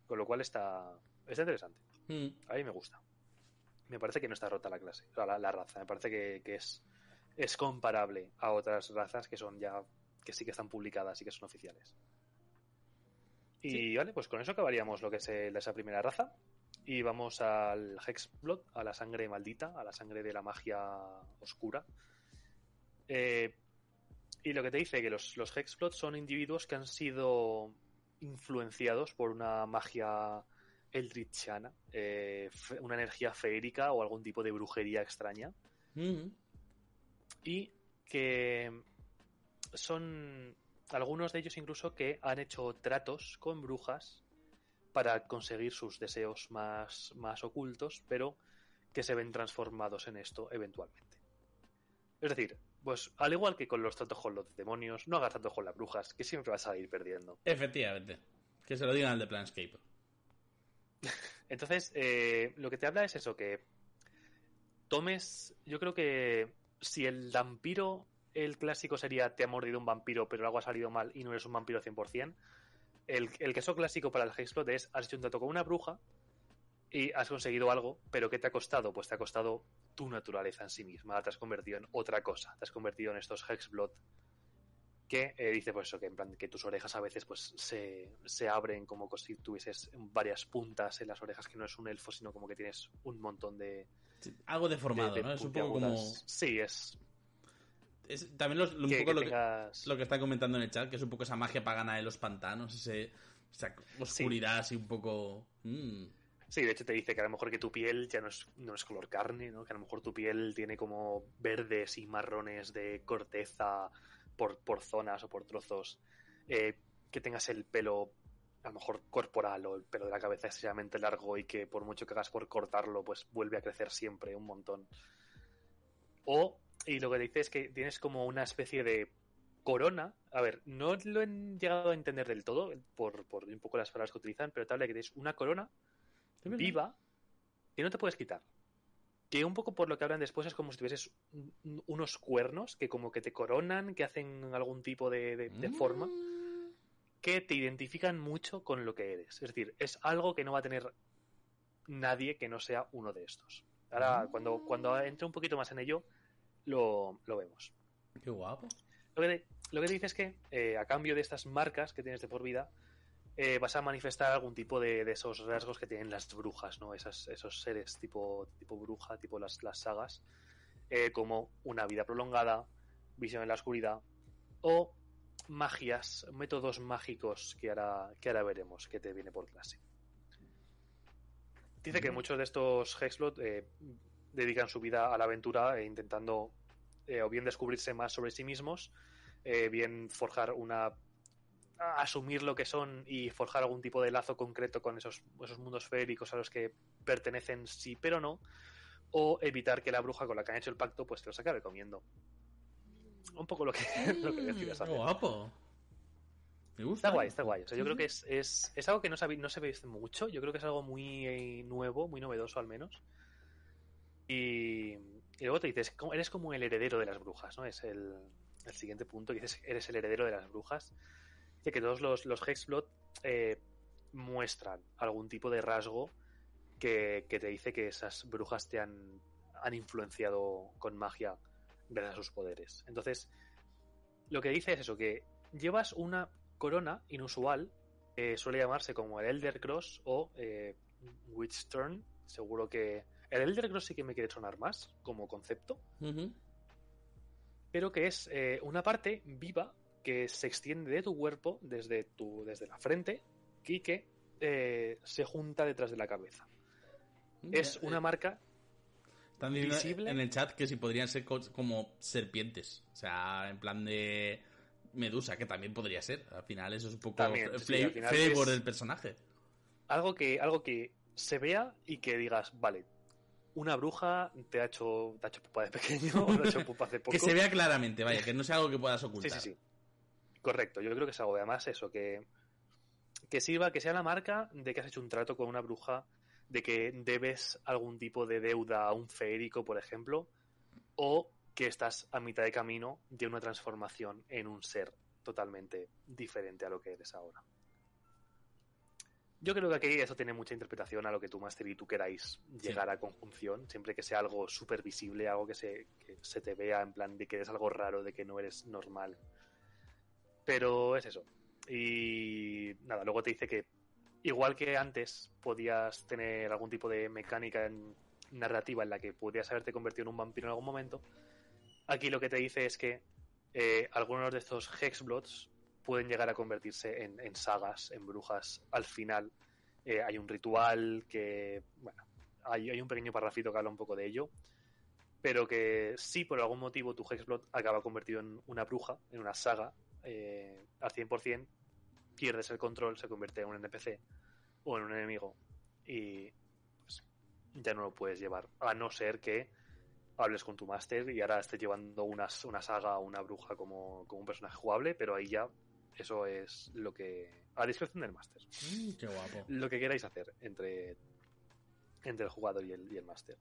Con lo cual está, está interesante. Mm. A mí me gusta. Me parece que no está rota la clase, o sea, la, la raza. Me parece que, que es, es comparable a otras razas que son ya, que sí que están publicadas y que son oficiales. Y Sí. vale, pues con eso acabaríamos lo que es el- esa primera raza. Y vamos al Hexblood, a la sangre maldita, a la sangre de la magia oscura. Eh, y lo que te dice que los, los Hexblood son individuos que han sido influenciados por una magia eldritchana, eh, una energía feérica o algún tipo de brujería extraña. Mm. Y que son algunos de ellos incluso que han hecho tratos con brujas para conseguir sus deseos más, más ocultos, pero que se ven transformados en esto eventualmente. Es decir, pues al igual que con los tratos con los demonios, no hagas tratos con las brujas, que siempre vas a ir perdiendo. Efectivamente. Que se lo digan al de Planscape. Entonces, eh, lo que te habla es eso, que tomes, yo creo que si el vampiro, el clásico sería te ha mordido un vampiro, pero algo ha salido mal y no eres un vampiro 100%, el, el queso clásico para el Hexplot es, has hecho un trato con una bruja y has conseguido algo, pero ¿qué te ha costado? Pues te ha costado tu naturaleza en sí misma, te has convertido en otra cosa, te has convertido en estos Hexblot que eh, dice pues eso, que en plan que tus orejas a veces pues se, se abren como si tuvieses varias puntas en las orejas, que no es un elfo, sino como que tienes un montón de, Sí, Algo deformado, de- de ¿no? Es un poco como. Sí, es es- también los- un que, poco que lo, que, lo que están comentando en el chat, que es un poco esa magia pagana de los pantanos, ese, esa oscuridad así un poco. mm. Sí, de hecho te dice que a lo mejor que tu piel ya no es, no es color carne, ¿no? Que a lo mejor tu piel tiene como verdes y marrones de corteza por, por zonas o por trozos. Eh, que tengas el pelo a lo mejor corporal o el pelo de la cabeza excesivamente largo y que por mucho que hagas por cortarlo, pues vuelve a crecer siempre un montón. O, y lo que dice es que tienes como una especie de corona. A ver, no lo he llegado a entender del todo por, por un poco las palabras que utilizan, pero te habla de que tienes una corona. Viva que no te puedes quitar. Que un poco por lo que hablan después es como si tuvieses un- unos cuernos que como que te coronan, que hacen algún tipo de, de- de forma, Mm. que te identifican mucho con lo que eres. Es decir, es algo que no va a tener nadie que no sea uno de estos. Ahora, Mm. cuando, cuando entre un poquito más en ello, lo, lo vemos. Qué guapo. Lo que te, lo que te dice es que eh, a cambio de estas marcas que tienes de por vida, eh, vas a manifestar algún tipo de, de esos rasgos que tienen las brujas, ¿no? Esas- esos seres tipo, tipo bruja, tipo las, las sagas, eh, como una vida prolongada, visión en la oscuridad, o magias, métodos mágicos que ahora, que ahora veremos que te viene por clase. Dice que muchos de estos Hexblot eh, dedican su vida a la aventura e intentando eh, o bien descubrirse más sobre sí mismos, eh, bien forjar una asumir lo que son y forjar algún tipo de lazo concreto con esos, esos mundos feéricos a los que pertenecen sí pero no, o evitar que la bruja con la que han hecho el pacto pues te los acabe comiendo. Un poco lo que, lo que decidas Qué hacer. guapo. Me gusta. Está guay, está guay. O sea, yo Sí, creo que es, es, es algo que no se, no se ve mucho. Yo creo que es algo muy eh, nuevo, muy novedoso al menos. Y, y luego te dices, eres como el heredero de las brujas, ¿no? Es el, el siguiente punto. que Dices, eres el heredero de las brujas. Dice que todos los, los Hexblot eh, muestran algún tipo de rasgo que, que te dice que esas brujas te han, han influenciado con magia gracias a sus poderes. Entonces, lo que dice es eso, que llevas una corona inusual, eh, suele llamarse como el Elder Cross o eh, Witch Turn. Seguro que el Elder Cross sí que me quiere sonar más como concepto, pero que es eh, una parte viva que se extiende de tu cuerpo desde, tu, desde la frente y que eh, se junta detrás de la cabeza. Es una eh, marca Están diciendo visible. en el chat que si podrían ser co- como serpientes. O sea, en plan de. Medusa, que también podría ser. Al final eso es un poco También, sí, es- del personaje. Algo que, algo que se vea y que digas, vale, una bruja te ha hecho, te ha hecho pupa de pequeño o te ha hecho pupa hace poco. Que se vea claramente, vaya, que no sea algo que puedas Sí, ocultar. sí, sí. Correcto, yo creo que es algo, además, eso, que, que sirva, que sea la marca de que has hecho un trato con una bruja, de que debes algún tipo de deuda a un feérico, por ejemplo, o que estás a mitad de camino de una transformación en un ser totalmente diferente a lo que eres ahora. Yo creo que aquí eso tiene mucha interpretación a lo que tú, Master, y tú queráis llegar a conjunción, siempre que sea algo súper visible, algo que se, que se te vea en plan de que eres algo raro, de que no eres normal. Pero es eso. Y nada, luego te dice que igual que antes podías tener algún tipo de mecánica en- narrativa en la que podías haberte convertido en un vampiro en algún momento, aquí lo que te dice es que eh, algunos de estos Hexblots pueden llegar a convertirse en, sagas, en brujas. Al final eh, hay un ritual que, bueno, hay, hay un pequeño parrafito que habla un poco de ello, pero que si por algún motivo tu Hexblot acaba convertido en una bruja, en una saga, eh, al 100%, pierdes el control, se convierte en un NPC o en un enemigo y pues, ya no lo puedes llevar, a no ser que hables con tu máster y ahora estés llevando una, una saga o una bruja como, como un personaje jugable, pero ahí ya eso es lo que... a discreción del máster. Mm, qué guapo. Lo que queráis hacer entre, entre el jugador y el, y el máster.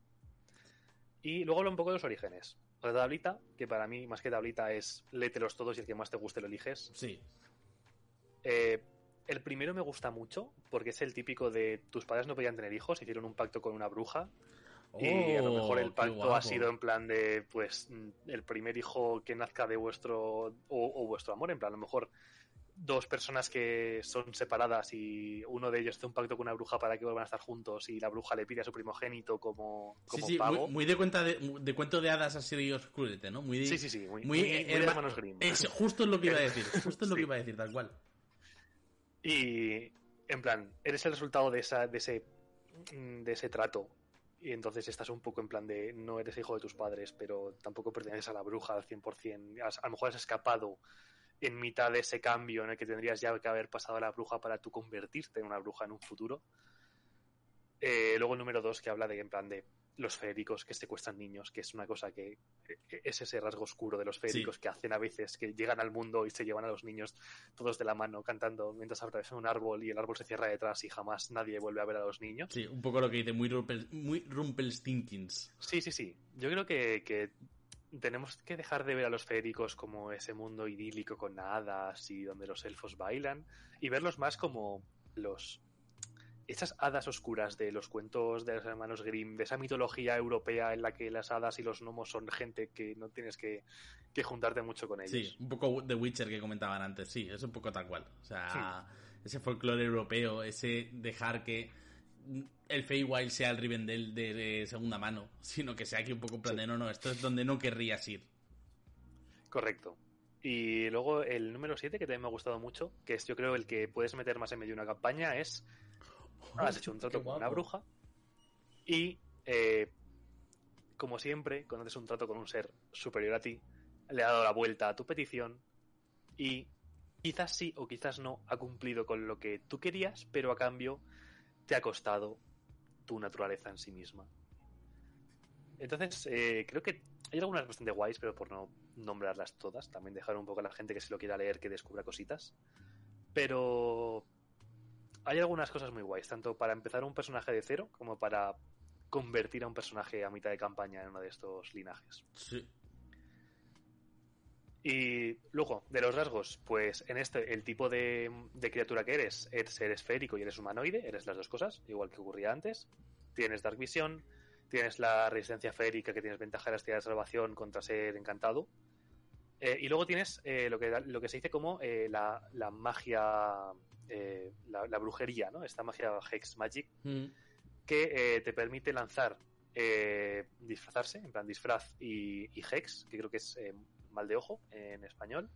Y luego hablo un poco de los orígenes. Otra tablita, que para mí más que tablita es lételos todos y el que más te guste lo eliges. Sí. Eh, el primero me gusta mucho porque es el típico de tus padres no podían tener hijos, hicieron un pacto con una bruja y a lo mejor Oh, el qué pacto ha sido en plan de, pues, mm, el primer hijo que nazca de vuestro o, o vuestro amor, en plan, a lo mejor dos personas que son separadas y uno de ellos hace un pacto con una bruja para que vuelvan a estar juntos y la bruja le pide a su primogénito como, como sí, pago. muy, muy de cuenta de, de cuento de hadas así de oscurete, ¿no? Muy de, Sí, sí, sí, muy, muy, muy- muy de herma- hermanos Grimm. Es, justo es lo que iba a decir, justo es lo Sí. que iba a decir, tal cual. Y en plan, eres el resultado de esa, de ese, de ese trato. Y entonces estás un poco en plan de no eres hijo de tus padres, pero tampoco perteneces a la bruja al 100%. Has- a lo mejor has escapado en mitad de ese cambio en el que tendrías ya que haber pasado a la bruja para tú convertirte en una bruja en un futuro. Eh, luego el número dos que habla de en plan de los feéricos que secuestran niños, que es una cosa que eh, es ese rasgo oscuro de los feéricos que hacen a veces que llegan al mundo y se llevan a los niños todos de la mano cantando mientras atravesan un árbol y el árbol se cierra detrás y jamás nadie vuelve a ver a los niños. Sí, un poco lo que dice, muy, Rumpel, muy Rumpelstinkins. Sí, sí, sí. Yo creo que, que tenemos que dejar de ver a los feéricos como ese mundo idílico con hadas y donde los elfos bailan y verlos más como los esas hadas oscuras de los cuentos de los hermanos Grimm, de esa mitología europea en la que las hadas y los gnomos son gente que no tienes que, que juntarte mucho con ellos. Sí, un poco The Witcher que comentaban antes, sí, es un poco tal cual. O sea, ese folclore europeo, ese dejar que el Feywild sea el Rivendell de, de segunda mano, sino que sea aquí un poco en plan de no, no, esto es donde no querrías ir. Correcto. Y luego el número 7, que también me ha gustado mucho, que es yo creo el que puedes meter más en medio de una campaña, es has hecho un trato con una bruja y, eh, como siempre, cuando haces un trato con un ser superior a ti, le ha dado la vuelta a tu petición y quizás sí o quizás no ha cumplido con lo que tú querías, pero a cambio te ha costado tu naturaleza en sí misma. Entonces, eh, creo que hay algunas bastante guays, pero por no nombrarlas todas, también dejar un poco a la gente que se lo quiera leer que descubra cositas. Pero hay algunas cosas muy guays, tanto para empezar un personaje de cero como para convertir a un personaje a mitad de campaña en uno de estos linajes. Sí. Y luego, de los rasgos, pues en este, el tipo de, de criatura que eres, eres, eres esférico y eres humanoide, eres las dos cosas, igual que ocurría antes. Tienes Dark Vision, tienes la resistencia férica, que tienes ventaja de tiradas de salvación contra ser encantado. Eh, y luego tienes eh, lo, que, lo que se dice como eh, la, la magia, eh, la, la brujería, ¿no? Esta magia Hex Magic, Mm. que eh, te permite lanzar eh, disfrazarse, en plan disfraz y, y hex, que creo que es mal de ojo en español,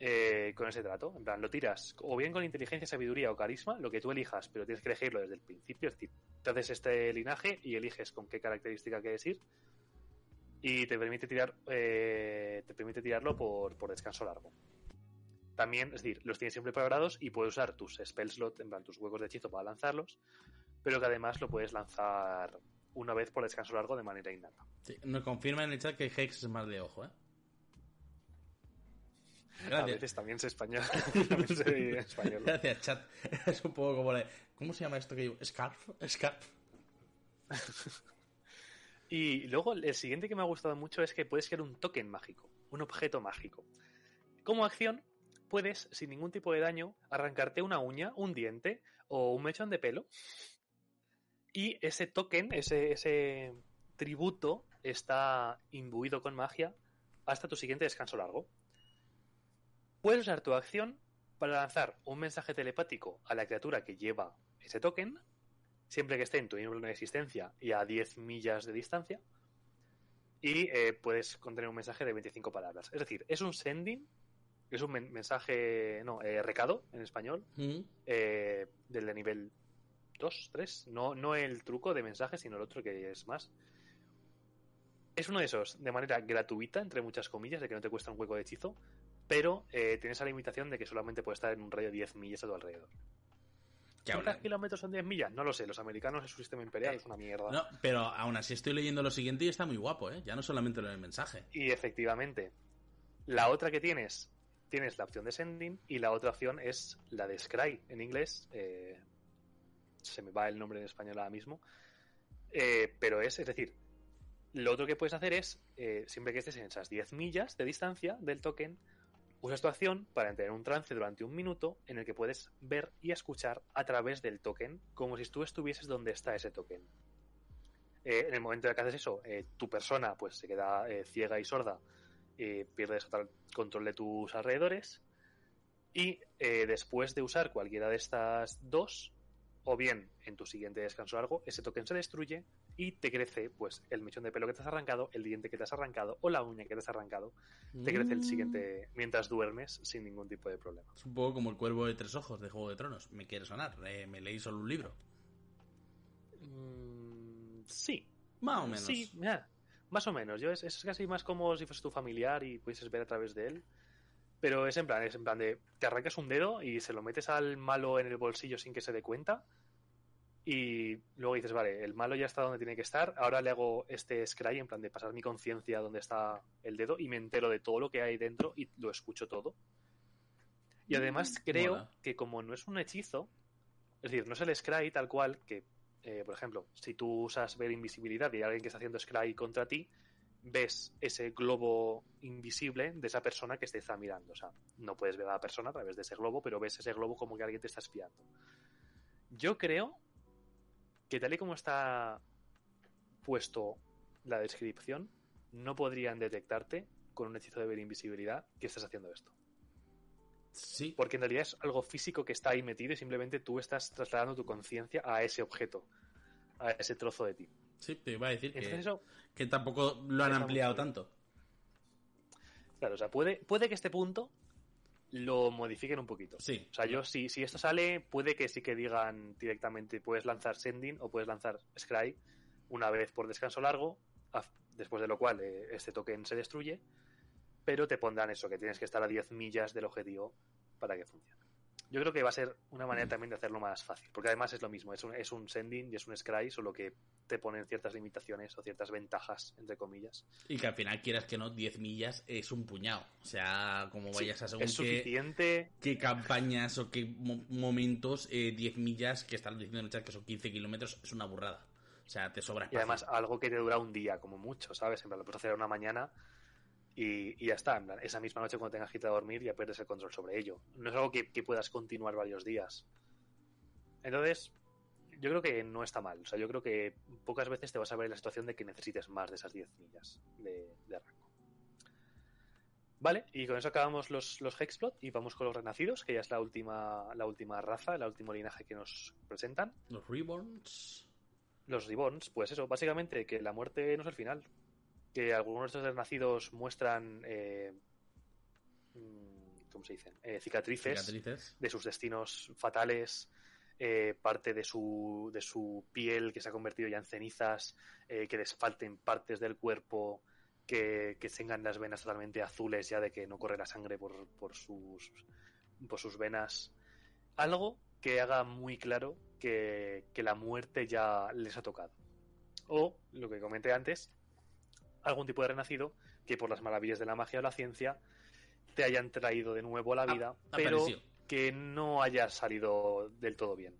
eh, con ese trato. En plan, lo tiras o bien con inteligencia, sabiduría o carisma, lo que tú elijas, pero tienes que elegirlo desde el principio. Es decir, te haces este linaje y eliges con qué característica quieres ir. Y te permite tirar, eh, te permite tirarlo por, por descanso largo. también, es decir, los tienes siempre preparados y puedes usar tus spell slot, en plan tus huecos de hechizo para lanzarlos, pero que además lo puedes lanzar una vez por descanso largo de manera innata. Sí, nos confirma en el chat que Hex es más de ojo, ¿eh? A Gracias. veces también sé español. también sé español. Gracias, chat. Es un poco como de... ¿Cómo se llama esto que yo? ¿Scarf? ¿Scarf? Y luego el siguiente que me ha gustado mucho es que puedes crear un token mágico, un objeto mágico. Como acción, puedes, sin ningún tipo de daño, arrancarte una uña, un diente o un mechón de pelo. Y ese token, ese, ese tributo, está imbuido con magia hasta tu siguiente descanso largo. Puedes usar tu acción para lanzar un mensaje telepático a la criatura que lleva ese token, siempre que esté en tu nivel de existencia y a 10 millas de distancia. Y eh, puedes contener un mensaje de 25 palabras. Es decir, es un sending, es un men- mensaje, no, eh, recado en español, Mm. eh, del de nivel 2, 3. No, no el truco de mensaje, sino el otro que es más. Es uno de esos, de manera gratuita, entre muchas comillas, de que no te cuesta un hueco de hechizo, pero eh, tienes la limitación de que solamente puede estar en un radio de 10 millas a tu alrededor. ¿Qué ¿Cuántos kilómetros son 10 millas? No lo sé, los americanos es su sistema imperial, es una mierda. No, pero aún así estoy leyendo lo siguiente y está muy guapo, ¿eh? Ya no solamente lo del mensaje. Y efectivamente, la otra que tienes, tienes la opción de sending y la otra opción es la de scry en inglés. eh, se me va el nombre en español ahora mismo. Eh, pero es, es decir, lo otro que puedes hacer es, eh, siempre que estés en esas 10 millas de distancia del token, usas tu acción para entrar en un trance durante un minuto en el que puedes ver y escuchar a través del token como si tú estuvieses donde está ese token. Eh, en el momento en que haces eso, eh, tu persona pues se queda eh, ciega y sorda pierdes control de tus alrededores. Y después de usar cualquiera de estas dos, o bien en tu siguiente descanso largo, ese token se destruye y te crece pues el mechón de pelo que te has arrancado, el diente que te has arrancado o la uña que te has arrancado. Te crece el Mm. siguiente mientras duermes sin ningún tipo de problema. Es un poco como el cuervo de tres ojos de Juego de Tronos. Me quiere sonar. eh, me leí solo un libro. Mm, sí, Más o menos. Sí, mira, más o menos. Yo es, es casi más como si fuese tu familiar y pudieses ver a través de él. Pero es en plan, es en plan de te arrancas un dedo y se lo metes al malo en el bolsillo sin que se dé cuenta. Y luego dices, vale, el malo ya está donde tiene que estar. Ahora le hago este scry en plan de pasar mi conciencia donde está el dedo y me entero de todo lo que hay dentro y lo escucho todo. Y además Mm, creo mola. que como no es un hechizo, es decir, no es el scry tal cual, que eh, por ejemplo, si tú usas ver invisibilidad y hay alguien que está haciendo scry contra ti, ves ese globo invisible de esa persona que te está mirando. O sea, no puedes ver a la persona a través de ese globo, pero ves ese globo como que alguien te está espiando. Yo creo que tal y como está puesto la descripción, no podrían detectarte con un hechizo de ver invisibilidad que estás haciendo esto. Sí. Porque en realidad es algo físico que está ahí metido y simplemente tú estás trasladando tu conciencia a ese objeto, a ese trozo de ti. Sí, te iba a decir que, eso, que tampoco lo han ampliado tanto. claro, o sea, puede, puede que este punto lo modifiquen un poquito. Sí. O sea, yo si, si esto sale, puede que sí que digan directamente puedes lanzar Sending o puedes lanzar Scry una vez por descanso largo, después de lo cual eh, este token se destruye, pero te pondrán eso, que tienes que estar a 10 millas del objetivo para que funcione. Yo creo que va a ser una manera también de hacerlo más fácil, porque además es lo mismo, es un, es un Sending y es un Scry, solo que te ponen ciertas limitaciones o ciertas ventajas, entre comillas. Y que al final quieras que no, 10 millas es un puñado. O sea, como Sí, vayas a según es qué, suficiente qué campañas o qué mo- momentos, eh, 10 millas, que están diciendo en el chat que son 15 kilómetros, es una burrada. O sea, te sobra Y espacio. además algo que te dura un día, como mucho, ¿sabes? En plan, lo puedes hacer una mañana y, y ya está. En plan, esa misma noche cuando tengas que irte a dormir ya pierdes el control sobre ello. No es algo que, que puedas continuar varios días. Entonces, yo creo que no está mal. O sea, yo creo que pocas veces te vas a ver en la situación de que necesites más de esas 10 millas de, de rango. Vale, y con eso acabamos los, los Hexplot y vamos con los Renacidos, que ya es la última, la última raza, el último linaje que nos presentan. Los Reborns. Los Reborns, pues eso, básicamente que la muerte no es el final. Que algunos de estos nacidos muestran. Eh, mm, ¿Cómo se dicen? Eh, cicatrices, Cicatrices. de sus destinos fatales, eh, parte de su, de su piel que se ha convertido ya en cenizas, que les falten partes del cuerpo, que, que tengan las venas totalmente azules ya de que no corre la sangre por, por, sus, por sus venas. Algo que haga muy claro que, que la muerte ya les ha tocado. O, lo que comenté antes, algún tipo de renacido que por las maravillas de la magia o la ciencia te hayan traído de nuevo a la vida, Ah, pero apareció. que no haya salido del todo bien.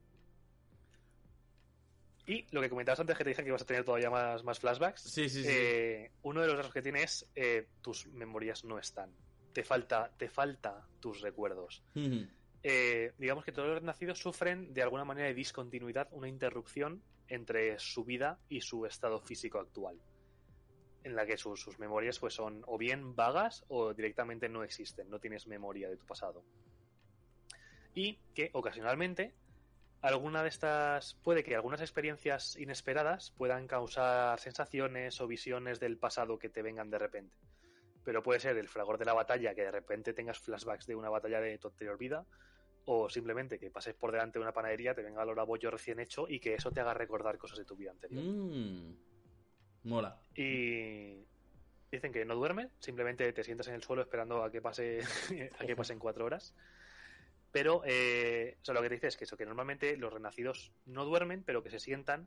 Y lo que comentabas antes, que te dije que ibas a tener todavía más, más flashbacks, Sí, sí, sí. eh, uno de los rasgos que tiene es eh, tus memorias no están. Te falta, te falta tus recuerdos. Eh, digamos que todos los nacidos sufren de alguna manera de discontinuidad, una interrupción entre su vida y su estado físico actual. En la que sus, memorias pues son o bien vagas o directamente no existen, no tienes memoria de tu pasado. Y que ocasionalmente alguna de estas puede que algunas experiencias inesperadas puedan causar sensaciones o visiones del pasado que te vengan de repente. Pero puede ser el fragor de la batalla, que de repente tengas flashbacks de una batalla de tu anterior vida, o simplemente que pases por delante de una panadería, te venga el olor a bollo recién hecho y que eso te haga recordar cosas de tu vida anterior. Mm. Mola. Y dicen que no duermen, simplemente te sientas en el suelo esperando a que pase a que pasen cuatro horas. Pero eh, o sea, lo que te dice es que eso, que normalmente los renacidos no duermen, pero que se sientan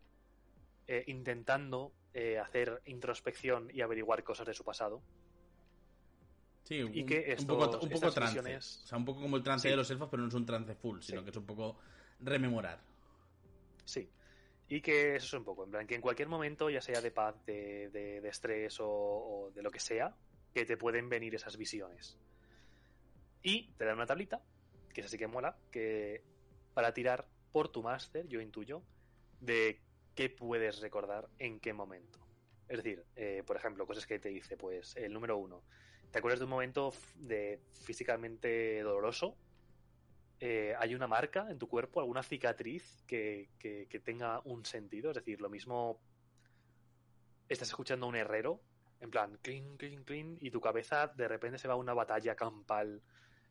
eh, intentando eh, hacer introspección y averiguar cosas de su pasado. Sí, un, Y que un estos- poco, un poco trance. O sea, un poco como el trance Sí. de los elfos, pero no es un trance full, sino Sí. que es un poco rememorar. Sí. Y que eso es un poco, en plan, que en cualquier momento, ya sea de paz, de, de- de estrés o, de lo que sea, que te pueden venir esas visiones. Y te dan una tablita, que es así que mola, que para tirar por tu máster, yo intuyo, de qué puedes recordar en qué momento. Es decir, eh, por ejemplo, cosas que te dice, pues, el número uno. ¿Te acuerdas de un momento de físicamente doloroso? Eh, ¿Hay una marca en tu cuerpo, alguna cicatriz que, que- que tenga un sentido? Es decir, lo mismo estás escuchando a un herrero, en plan, clean, clean, clean, y tu cabeza de repente se va a una batalla campal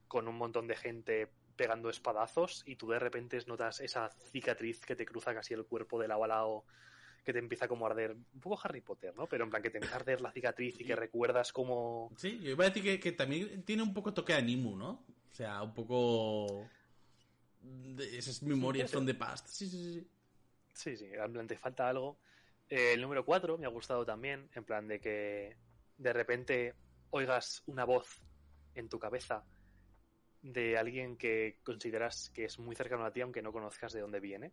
con un montón de gente pegando espadazos y tú de repente notas esa cicatriz que te cruza casi el cuerpo de lado a lado que te empieza como a arder, un poco Harry Potter, ¿no? Pero en plan que te empieza a arder la cicatriz y que recuerdas como... Sí, yo iba a decir que, que también tiene un poco toque de Animu, ¿no? O sea, un poco. de esas memorias from the past. Sí, sí, sí. Sí, sí, en plan te falta algo. Eh, el número 4 me ha gustado también, en plan de que de repente oigas una voz en tu cabeza de alguien que consideras que es muy cercano a ti aunque no conozcas de dónde viene.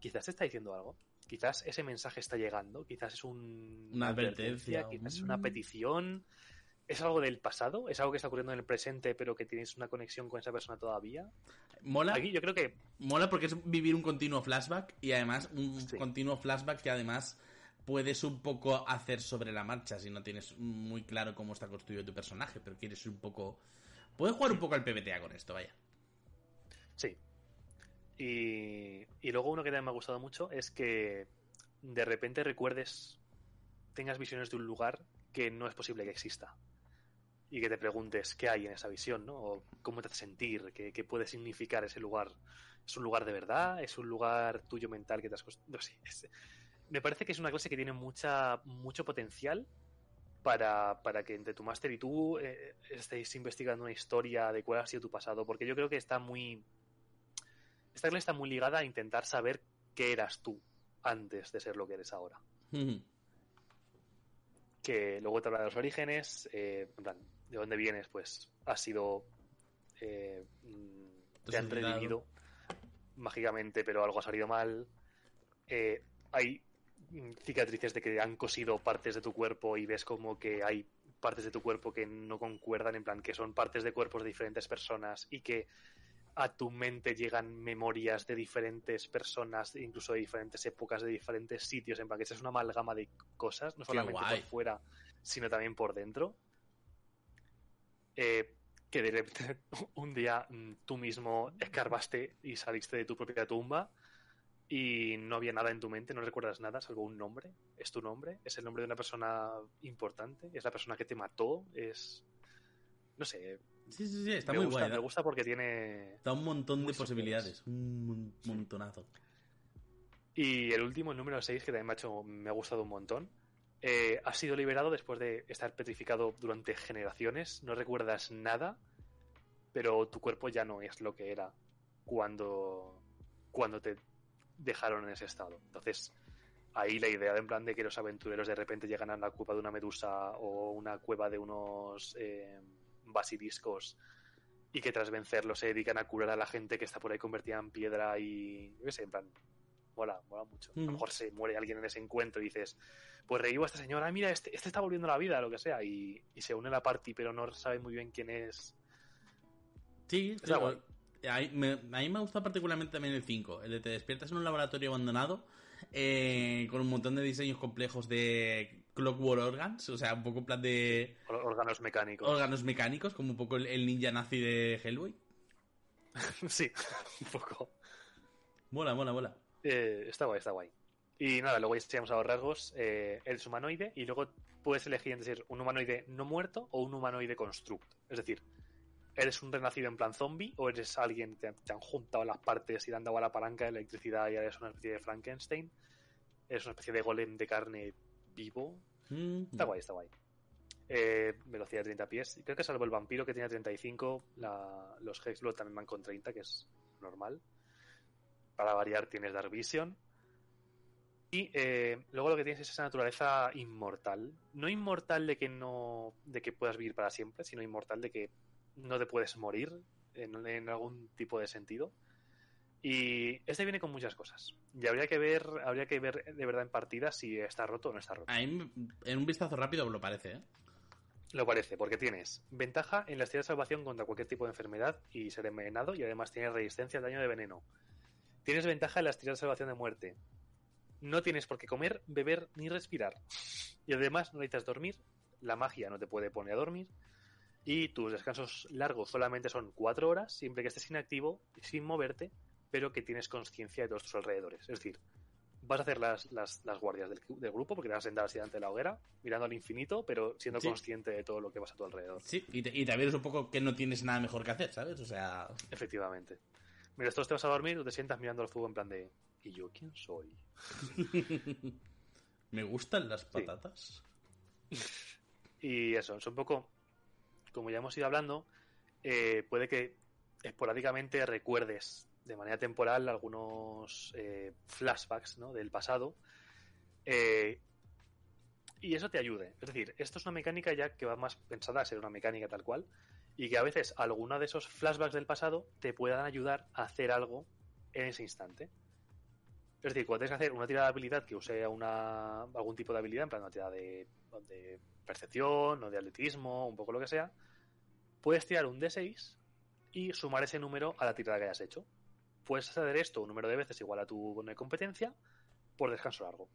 Quizás te está diciendo algo. Quizás ese mensaje está llegando. Quizás es un- Una advertencia, Quizás es una petición. ¿Es algo del pasado? ¿Es algo que está ocurriendo en el presente pero que tienes una conexión con esa persona todavía? Mola, Aquí yo creo que mola porque es vivir un continuo flashback y además un Sí. continuo flashback que además puedes un poco hacer sobre la marcha si no tienes muy claro cómo está construido tu personaje, pero quieres un poco. Puedes jugar un poco al PBTA con esto, vaya. Sí. Y, y luego uno que también me ha gustado mucho es que de repente recuerdes, tengas visiones de un lugar que no es posible que exista. Y que te preguntes qué hay en esa visión, ¿no? O cómo te hace sentir, qué, qué puede significar ese lugar. ¿Es un lugar de verdad? ¿Es un lugar tuyo mental que te has... No sé. me parece que es una clase que tiene mucha, mucho potencial para, para que entre tu máster y tú eh, estéis investigando una historia de cuál ha sido tu pasado, porque yo creo que está muy... Esta clase está muy ligada a intentar saber qué eras tú antes de ser lo que eres ahora. Que luego te habla de los orígenes, eh, en plan, de dónde vienes, pues has sido... eh, mm, te han redimido mágicamente, pero algo ha salido mal. Eh, hay mm, cicatrices de que han cosido partes de tu cuerpo y ves como que hay partes de tu cuerpo que no concuerdan, en plan que son partes de cuerpos de diferentes personas y que a tu mente llegan memorias de diferentes personas, incluso de diferentes épocas, de diferentes sitios, en plan que es una amalgama de cosas, no solamente por fuera, sino también por dentro. Eh, que de repente un día mm, tú mismo escarbaste y saliste de tu propia tumba y no había nada en tu mente, no recuerdas nada, salvo un nombre. ¿Es tu nombre? ¿Es el nombre de una persona importante? ¿Es la persona que te mató? ¿Es...? No sé. Sí, sí, sí, está me muy gusta, guay. Me Da, gusta porque tiene... da un montón de posibilidades. Un mon- montonazo. Y el último, el número 6, que también me ha, hecho, me ha gustado un montón, eh, has sido liberado después de estar petrificado durante generaciones, no recuerdas nada, pero tu cuerpo ya no es lo que era cuando, cuando te dejaron en ese estado. Entonces, ahí la idea de en plan de que los aventureros de repente llegan a la cueva de una medusa o una cueva de unos eh, basiliscos y que tras vencerlos se dedican a curar a la gente que está por ahí convertida en piedra y yo sé, en plan mola, mola mucho. A lo mejor se muere alguien en ese encuentro y dices, pues revivo a esta señora, "Ah, mira, este, este está volviendo a la vida, lo que sea, y, y se une a la party, pero no sabe muy bien quién es. Sí, Está guay. a, mí me, a mí me gusta particularmente también el 5, el de te despiertas en un laboratorio abandonado eh, con un montón de diseños complejos de Clockwork Organs, o sea, un poco en plan de órganos mecánicos. órganos mecánicos, como un poco el, el ninja nazi de Hellboy. sí, un poco. Mola, mola, mola. Eh, está guay, está guay. Y nada, luego ya llegamos a los rasgos. Eh, eres humanoide y luego puedes elegir entre ser un humanoide no muerto o un humanoide construct. Es decir, eres un renacido en plan zombie o eres alguien que te han juntado las partes y le han dado a la palanca de electricidad y eres una especie de Frankenstein. Eres una especie de golem de carne vivo. Mm, Está guay, está guay. Eh, velocidad de 30 pies. Y creo que salvo el vampiro que tiene 35, la- los Hexblood también van con 30, que es normal. Para variar tienes Dark Vision. Y eh, luego lo que tienes es esa naturaleza inmortal. No inmortal de que no. de que puedas vivir para siempre, sino inmortal de que no te puedes morir en, en algún tipo de sentido. Y este viene con muchas cosas. Y habría que ver, habría que ver de verdad en partida si está roto o no está roto. En un vistazo rápido lo parece, ¿eh? Lo parece, porque tienes ventaja en las tiradas de salvación contra cualquier tipo de enfermedad y ser envenenado, y además tienes resistencia al daño de veneno. Tienes ventaja en las tiradas de salvación de muerte. No tienes por qué comer, beber ni respirar. Y además no necesitas dormir, la magia no te puede poner a dormir, y tus descansos largos solamente son cuatro horas, siempre que estés inactivo y sin moverte, pero que tienes conciencia de todos tus alrededores. Es decir, vas a hacer las, las, las guardias del, del grupo porque te vas a sentar así delante de la hoguera, mirando al infinito, pero siendo Sí. consciente de todo lo que pasa a tu alrededor. Sí, y te, y te aviras un poco que no tienes nada mejor que hacer, ¿sabes? O sea, Efectivamente. Mira, estos te vas a dormir, te sientas mirando al fuego en plan de ¿y yo quién soy? me gustan las patatas. Y eso, es un poco, como ya hemos ido hablando, eh, puede que esporádicamente recuerdes de manera temporal algunos eh, flashbacks ¿no? del pasado eh, y eso te ayude. Es decir, esto es una mecánica ya que va más pensada a ser una mecánica tal cual y que a veces alguno de esos flashbacks del pasado te puedan ayudar a hacer algo en ese instante. Es decir, cuando tienes que hacer una tirada de habilidad que use una, algún tipo de habilidad, en plan una tirada de, percepción o de atletismo, un poco lo que sea, puedes tirar un D6 y sumar ese número a la tirada que hayas hecho. Puedes hacer esto un número de veces igual a tu competencia por descanso largo.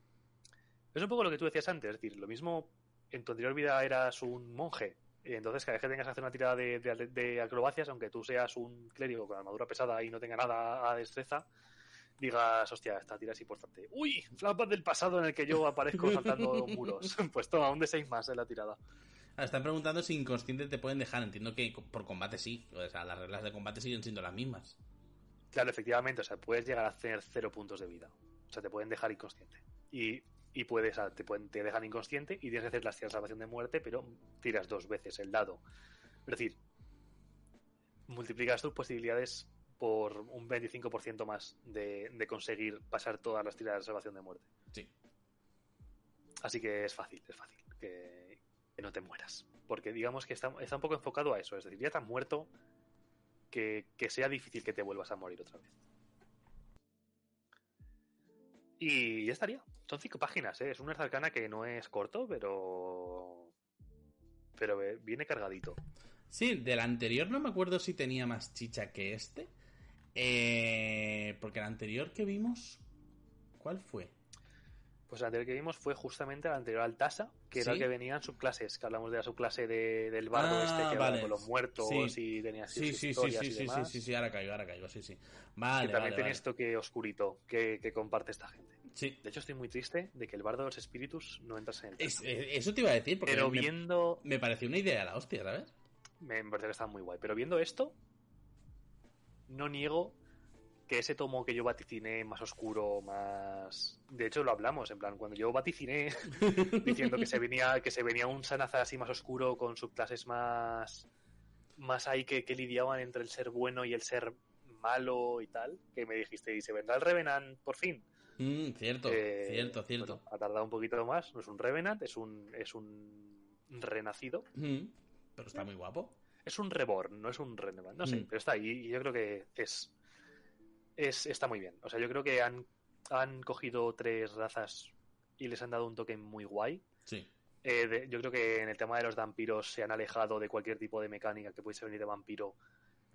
Es un poco lo que tú decías antes, es decir, lo mismo en tu anterior vida eras un monje, y entonces cada vez que tengas que hacer una tirada de, de- de acrobacias, aunque tú seas un clérigo con armadura pesada y no tenga nada a destreza, digas, hostia, esta tira es importante. ¡Uy! Flashback del pasado en el que yo aparezco saltando muros. Pues toma, un D6 más en la tirada. Ahora, están preguntando si inconsciente te pueden dejar. Entiendo que por combate sí. O sea, las reglas de combate siguen siendo las mismas. Claro, efectivamente, o sea, puedes llegar a tener cero puntos de vida. O sea, te pueden dejar inconsciente. Y, y puedes, sea, te, pueden, te dejan inconsciente y tienes que hacer las tiras de salvación de muerte, pero tiras dos veces el dado. Es decir, multiplicas tus posibilidades por un 25% más de, de conseguir pasar todas las tiradas de salvación de muerte. Sí. Así que es fácil, es fácil que, que no te mueras. Porque digamos que está, está un poco enfocado a eso. Es decir, ya te has muerto, que, que sea difícil que te vuelvas a morir otra vez. Y ya estaría. Son cinco páginas, ¿eh? Es una arcana que no es corto, pero. Pero viene cargadito. Sí, del anterior no me acuerdo si tenía más chicha que este. Eh, porque el anterior que vimos. ¿Cuál fue? Pues el anterior que vimos fue justamente el anterior al Tasa, que era el que venían subclases, que hablamos de la subclase de- del bardo Ah, este que vale. con los muertos Sí. y tenía así Sí, sus sí, sí, sí, sí, sí, sí, sí, ahora caigo, ahora caigo, sí, sí. que Vale, también vale, tiene vale. esto que oscurito, que, que comparte esta gente. Sí. De hecho, estoy muy triste de que el bardo de los espíritus no entras en el Es- eh, eso te iba a decir, porque Pero me, viendo. me pareció una idea de la hostia, ¿sabes? Me parece que está muy guay. Pero viendo esto, no niego que ese tomo que yo vaticiné más oscuro, más... De hecho lo hablamos, en plan, cuando yo vaticiné diciendo que se venía que se venía un Sanazar así más oscuro con subclases más más ahí que, que lidiaban entre el ser bueno y el ser malo y tal, que me dijiste, y se vendrá el Revenant por fin. Mm, cierto, Eh, cierto, cierto. bueno, ha tardado un poquito más, no es un Revenant, es un, es un renacido. Mm, pero está muy guapo. Es un reborn, no es un renovant, no sé, Mm. pero está ahí y yo creo que es, es está muy bien. O sea, yo creo que han, han cogido tres razas y les han dado un toque muy guay. Sí. Eh, de- yo creo que en el tema de los vampiros se han alejado de cualquier tipo de mecánica que pudiese venir de vampiro.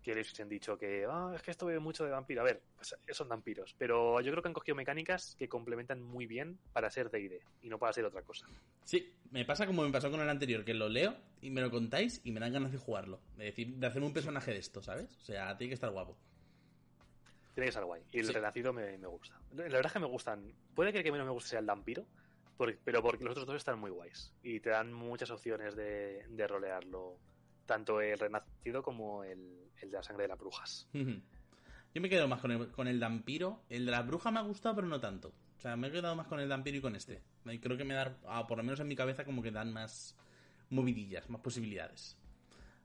Que les han dicho que "Ah, es que esto bebe mucho de vampiro. A ver, pues eh, son vampiros. Pero yo creo que han cogido mecánicas que complementan muy bien para ser D&D y no para ser otra cosa. Sí, me pasa como me pasó con el anterior, que lo leo y me lo contáis y me dan ganas de jugarlo. De decir, de hacerme un personaje de esto, ¿sabes? O sea, tiene que estar guapo. Tiene que ser guay. Y el Sí. renacido me, me gusta. La verdad es que me gustan. Puede que el que menos me guste sea el vampiro, por- pero porque los otros dos están muy guays. Y te dan muchas opciones de, de rolearlo. Tanto el renacido como el, el de la sangre de las brujas. Yo me quedo más con el, con el vampiro. El de la bruja me ha gustado, pero no tanto. O sea, me he quedado más con el vampiro y con este. Y creo que me dan, ah, por lo menos en mi cabeza, como que dan más movidillas, más posibilidades.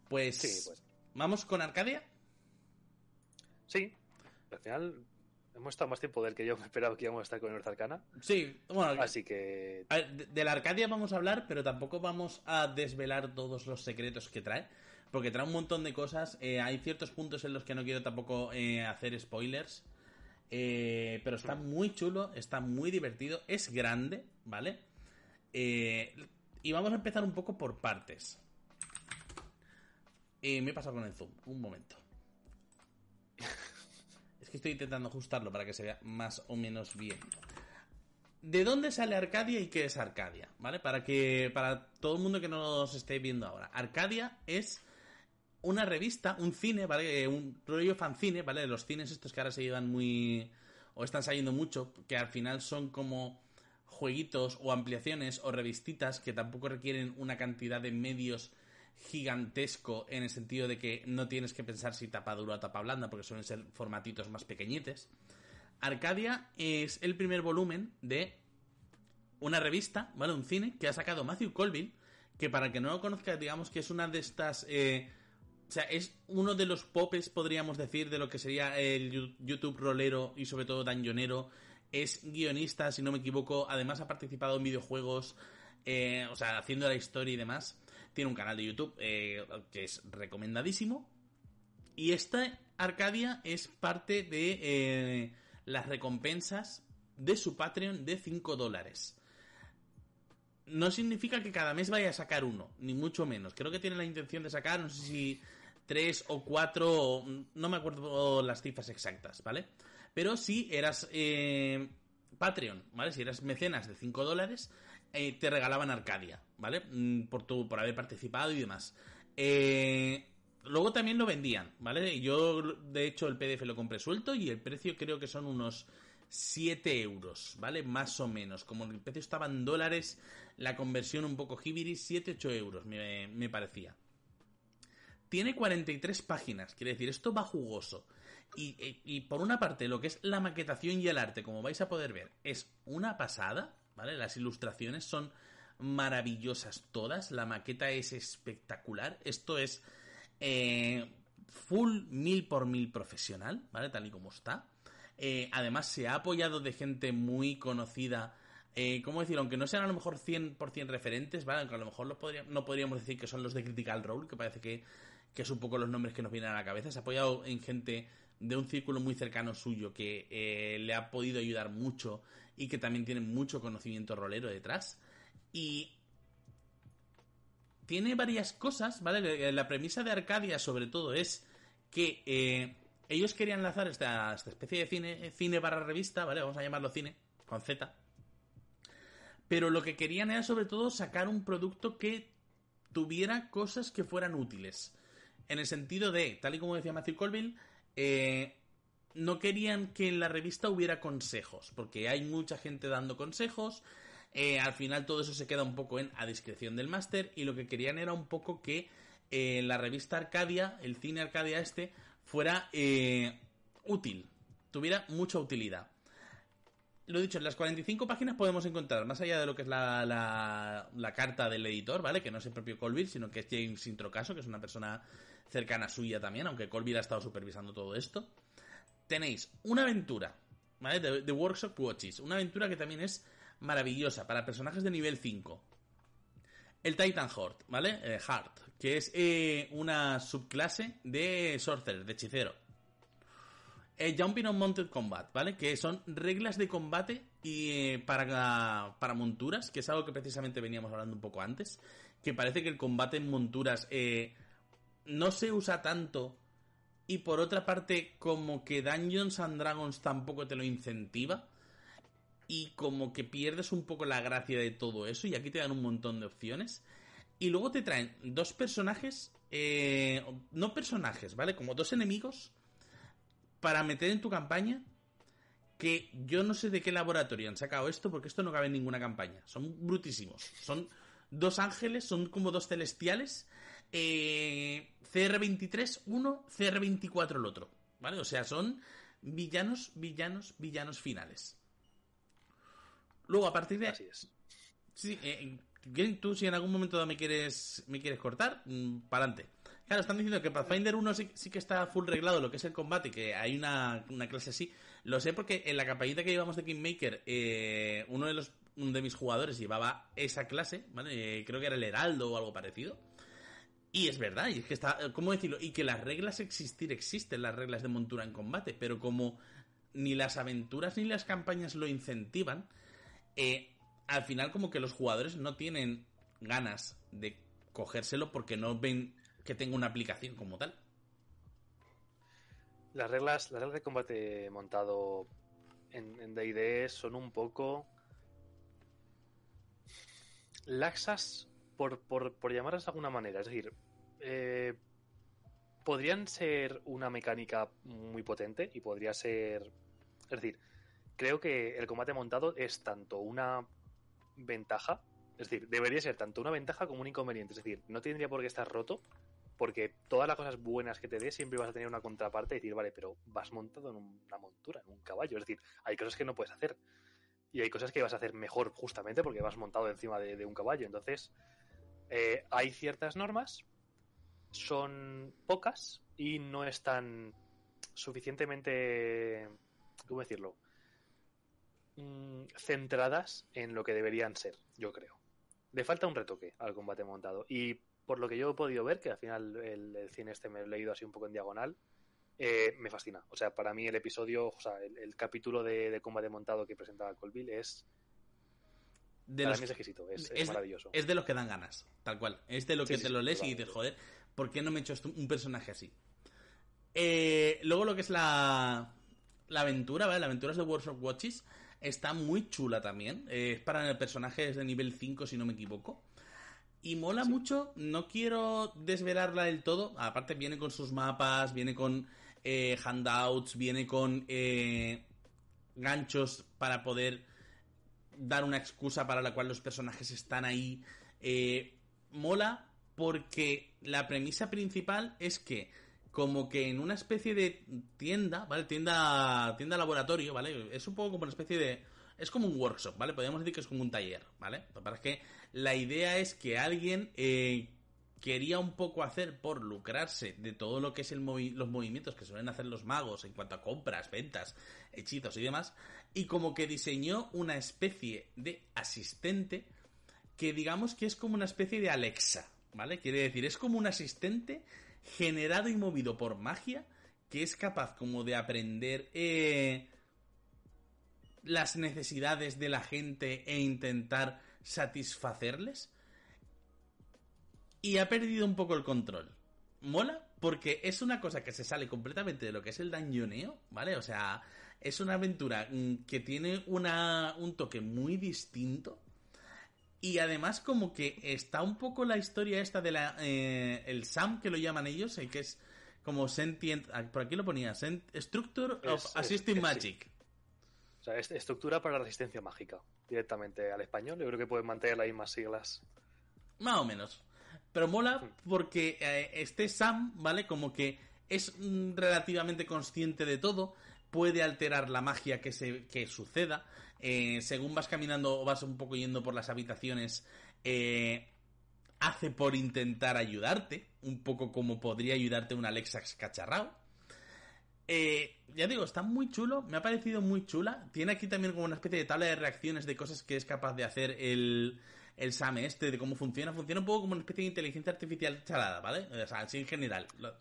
Pues, Sí, pues. vamos con Arcadia. Sí, al final hemos estado más tiempo del que yo me esperaba que íbamos a estar con North Arcana. Sí, bueno, Así que ver, de, de la Arcadia vamos a hablar, pero tampoco vamos a desvelar todos los secretos que trae. Porque trae un montón de cosas. eh, hay ciertos puntos en los que no quiero tampoco eh, hacer spoilers. eh, pero está muy chulo, está muy divertido. Es grande, ¿vale? Y vamos a empezar un poco por partes. Me he pasado con el zoom, un momento. Es que estoy intentando ajustarlo para que se vea más o menos bien. ¿De dónde sale Arcadia y qué es Arcadia? ¿Vale? Para que. Para todo el mundo que nos esté viendo ahora. Arcadia es una revista, un cine, ¿vale? Eh, Un rollo fanzine, ¿vale? De los cines estos que ahora se llevan muy. o están saliendo mucho, que al final son como jueguitos o ampliaciones o revistitas que tampoco requieren una cantidad de medios gigantesco en el sentido de que no tienes que pensar si tapa dura o tapa blanda porque suelen ser formatitos más pequeñites. Arcadia es el primer volumen de una revista, ¿vale? Un cine que ha sacado Matthew Colville, que para que no lo conozca, digamos que es una de estas... eh, o sea, es uno de los popes, podríamos decir, de lo que sería el YouTube rolero y sobre todo dungeonero. Es guionista, si no me equivoco. Además ha participado en videojuegos, eh, o sea, haciendo la historia y demás. Tiene un canal de YouTube eh, que es recomendadísimo. Y esta Arcadia es parte de eh, las recompensas de su Patreon de 5 dólares. No significa que cada mes vaya a sacar uno, ni mucho menos. Creo que tiene la intención de sacar, no sé si tres o cuatro, no me acuerdo las cifras exactas, ¿vale? Pero si eras eh, Patreon, ¿vale? Si eras mecenas de 5 dólares, te regalaban Arcadia, ¿vale? Mm, Por, tu, por haber participado y demás. Eh, luego también lo vendían, ¿vale? Yo, de hecho, el PDF lo compré suelto y el precio creo que son unos 7 euros, ¿vale? Más o menos. Como el precio estaba en dólares, la conversión un poco hibiri, 7-8 euros, me, me parecía. Tiene 43 páginas, quiere decir, esto va jugoso. Y, y- y por una parte, lo que es la maquetación y el arte, como vais a poder ver, es una pasada, ¿vale? Las ilustraciones son maravillosas todas, la maqueta es espectacular. Esto es eh, full mil por mil profesional, ¿vale? Tal y como está. Eh, además, se ha apoyado de gente muy conocida. Eh, ¿Cómo decir? Aunque no sean a lo mejor 100% referentes, ¿vale? Aunque a lo mejor no podríamos decir que son los de Critical Role, que parece que, que es un poco los nombres que nos vienen a la cabeza. Se ha apoyado en gente de un círculo muy cercano suyo que le ha podido ayudar mucho y que también tiene mucho conocimiento rolero detrás. Y tiene varias cosas, ¿vale? La premisa de Arcadia, sobre todo, es que eh, ellos querían lanzar esta, especie de cine, cine barra revista, ¿vale? Vamos a llamarlo cine, con Z. Pero lo que querían era, sobre todo, sacar un producto que tuviera cosas que fueran útiles. En el sentido de, tal y como decía Matthew Colville, eh, no querían que en la revista hubiera consejos, porque hay mucha gente dando consejos. Eh, al final todo eso se queda un poco en a discreción del máster y lo que querían era un poco que eh, la revista Arcadia, el cine Arcadia este, fuera eh, útil. tuviera mucha utilidad. Lo dicho, en las 45 páginas podemos encontrar, más allá de lo que es la, la, carta del editor, ¿vale? Que no es el propio Colville, sino que es James Introcaso, que es una persona cercana suya también, aunque Colville ha estado supervisando todo esto. Tenéis una aventura, ¿vale? De, Workshop Watches. Una aventura que también es maravillosa para personajes de nivel 5. El Titan Heart, ¿vale? Eh, Heart, que es eh, una subclase de Sorcerer, de hechicero eh, Jumping on Mounted Combat, ¿vale? Que son reglas de combate y eh, para, para monturas, que es algo que precisamente veníamos hablando un poco antes, que parece que el combate en monturas eh, no se usa tanto y por otra parte como que Dungeons and Dragons tampoco te lo incentiva y como que pierdes un poco la gracia de todo eso y aquí te dan un montón de opciones y luego te traen dos personajes, eh, no personajes, ¿vale? Como dos enemigos para meter en tu campaña que yo no sé de qué laboratorio han sacado esto porque esto no cabe en ninguna campaña. Son brutísimos. Son dos ángeles, son como dos celestiales. Eh, CR23 uno, CR24 el otro. ¿Vale? O sea, son villanos, villanos, villanos finales. Luego, a partir de... Así es. Sí, eh, tú si en algún momento me quieres, me quieres cortar, mm, para adelante. Claro, están diciendo que Pathfinder 1 sí, sí, que está full reglado lo que es el combate, que hay una, clase así. Lo sé porque en la campañita que llevamos de Kingmaker, eh, uno de los de mis jugadores llevaba esa clase, ¿vale? Eh, creo que era el Heraldo o algo parecido. Y es verdad, y es que está, ¿cómo decirlo? Y que las reglas existir, existen las reglas de montura en combate, pero como ni las aventuras ni las campañas lo incentivan, eh, al final como que los jugadores no tienen ganas de cogérselo porque no ven que tenga una aplicación como tal. Las reglas, las reglas de combate montado en D&D son un poco laxas por, por, por, llamarlas de alguna manera. Es decir, eh, podrían ser una mecánica muy potente y podría ser... Es decir, creo que el combate montado es tanto una ventaja, es decir, debería ser tanto una ventaja como un inconveniente. Es decir, no tendría por qué estar roto porque todas las cosas buenas que te dé siempre vas a tener una contraparte y decir, vale, pero vas montado en una montura, en un caballo. Es decir, hay cosas que no puedes hacer. Y hay cosas que vas a hacer mejor justamente porque vas montado encima de, un caballo. Entonces, eh, hay ciertas normas, son pocas y no están suficientemente, ¿cómo decirlo? Mm, centradas en lo que deberían ser, yo creo. Le falta un retoque al combate montado. Y por lo que yo he podido ver, que al final el, cine este me lo he leído así un poco en diagonal, eh, me fascina. O sea, para mí el episodio, o sea, el, capítulo de, combate montado que presentaba Colville es. De para mí es exquisito, es, maravilloso. Es de los que dan ganas, tal cual. Es de lo que te lo lees y dices, joder, ¿por qué no me he hecho un personaje así? Eh, luego lo que es la, la aventura, ¿vale? La aventura es de Workshop Watches. Está muy chula también. Eh, es para personajes de nivel 5, si no me equivoco. Y mola mucho, no quiero desvelarla del todo. Aparte, viene con sus mapas, viene con eh, handouts, viene con eh, ganchos para poder dar una excusa para la cual los personajes están ahí. Eh, mola porque la premisa principal es que como que en una especie de tienda, ¿vale? Tienda, tienda laboratorio, ¿vale? Es un poco como una especie de es como un workshop, ¿vale? Podríamos decir que es como un taller, ¿vale? Para que la idea es que alguien eh, quería un poco hacer por lucrarse de todo lo que es los movimientos que suelen hacer los magos en cuanto a compras, ventas, hechizos y demás, y como que diseñó una especie de asistente que digamos que es como una especie de Alexa, ¿vale? Quiere decir, es como un asistente generado y movido por magia que es capaz como de aprender eh, las necesidades de la gente e intentar satisfacerles. Y ha perdido un poco el control. Mola porque es una cosa que se sale completamente de lo que es el dañoneo, ¿vale? O sea, es una aventura mm, que tiene una, un toque muy distinto. Y además como que está un poco la historia esta de la... Eh, el SAM que lo llaman ellos, el que es como sentient... Ah, por aquí lo ponía, Structure of Assisting Magic estructura para resistencia mágica, directamente al español. Yo creo que pueden mantener las mismas siglas. Más o menos. Pero mola hmm. porque eh, este Sam, ¿vale? Como que es mm, relativamente consciente de todo, puede alterar la magia que, se, que suceda. Eh, según vas caminando o vas un poco yendo por las habitaciones, eh, hace por intentar ayudarte, un poco como podría ayudarte un Alexa cacharrao. Eh, ya digo, está muy chulo, me ha parecido muy chula. Tiene aquí también como una especie de tabla de reacciones de cosas que es capaz de hacer el, el SAM este, de cómo funciona. Funciona un poco como una especie de inteligencia artificial chalada, ¿vale? O sea, así en general. Lo,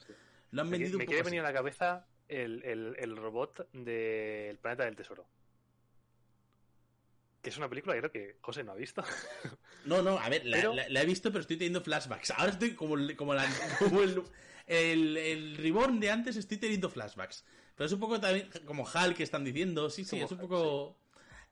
han vendido me, un quiere venir a la cabeza el, el robot del planeta del tesoro. Es una película, creo que José no ha visto. No, no, a ver, la, he visto, pero estoy teniendo flashbacks. Ahora estoy como, como, la, el, el, Reborn de antes, estoy teniendo flashbacks. Pero es un poco también como HAL que están diciendo. Sí, sí, es un poco.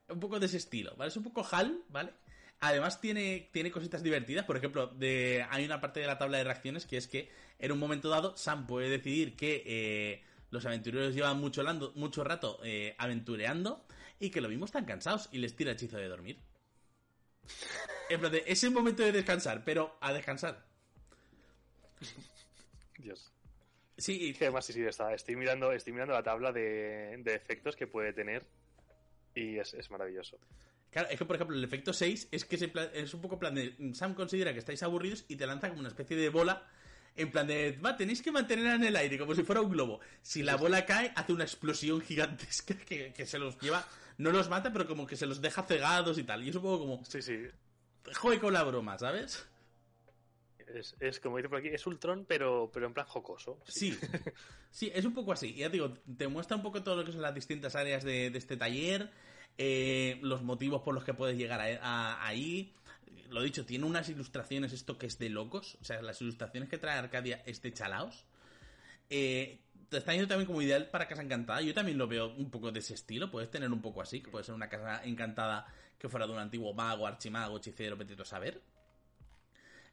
Un poco de ese estilo, ¿vale? Es un poco HAL, ¿vale? Además tiene, tiene cositas divertidas. Por ejemplo, de, hay una parte de la tabla de reacciones que es que en un momento dado Sam puede decidir que eh, los aventureros llevan mucho, mucho rato eh, aventureando y que lo mismo están cansados y les tira hechizo de dormir. En plan de, es el momento de descansar, pero a descansar. Dios. Sí, y... además sí, sí, está. Estoy mirando, estoy mirando la tabla de, efectos que puede tener y es, maravilloso. Claro, es que por ejemplo el efecto 6 es que es un poco plan de Sam considera que estáis aburridos y te lanza como una especie de bola en plan de, va, tenéis que mantenerla en el aire como si fuera un globo. Si la bola cae, hace una explosión gigantesca que, que se los lleva no los mata, pero como que se los deja cegados y tal. Y es un poco como. Sí, sí. Juegue con la broma, ¿sabes? Es, es como dice por aquí, es Ultron, pero, pero en plan jocoso. Sí. sí, es un poco así. Ya digo, te muestra un poco todo lo que son las distintas áreas de, este taller, eh, los motivos por los que puedes llegar a, ahí. Lo dicho, tiene unas ilustraciones, esto que es de locos. O sea, las ilustraciones que trae Arcadia es de chalaos. Eh, está yendo también como ideal para Casa Encantada. Yo también lo veo un poco de ese estilo. Puedes tener un poco así, que puede ser una casa encantada que fuera de un antiguo mago, archimago, hechicero, petito saber.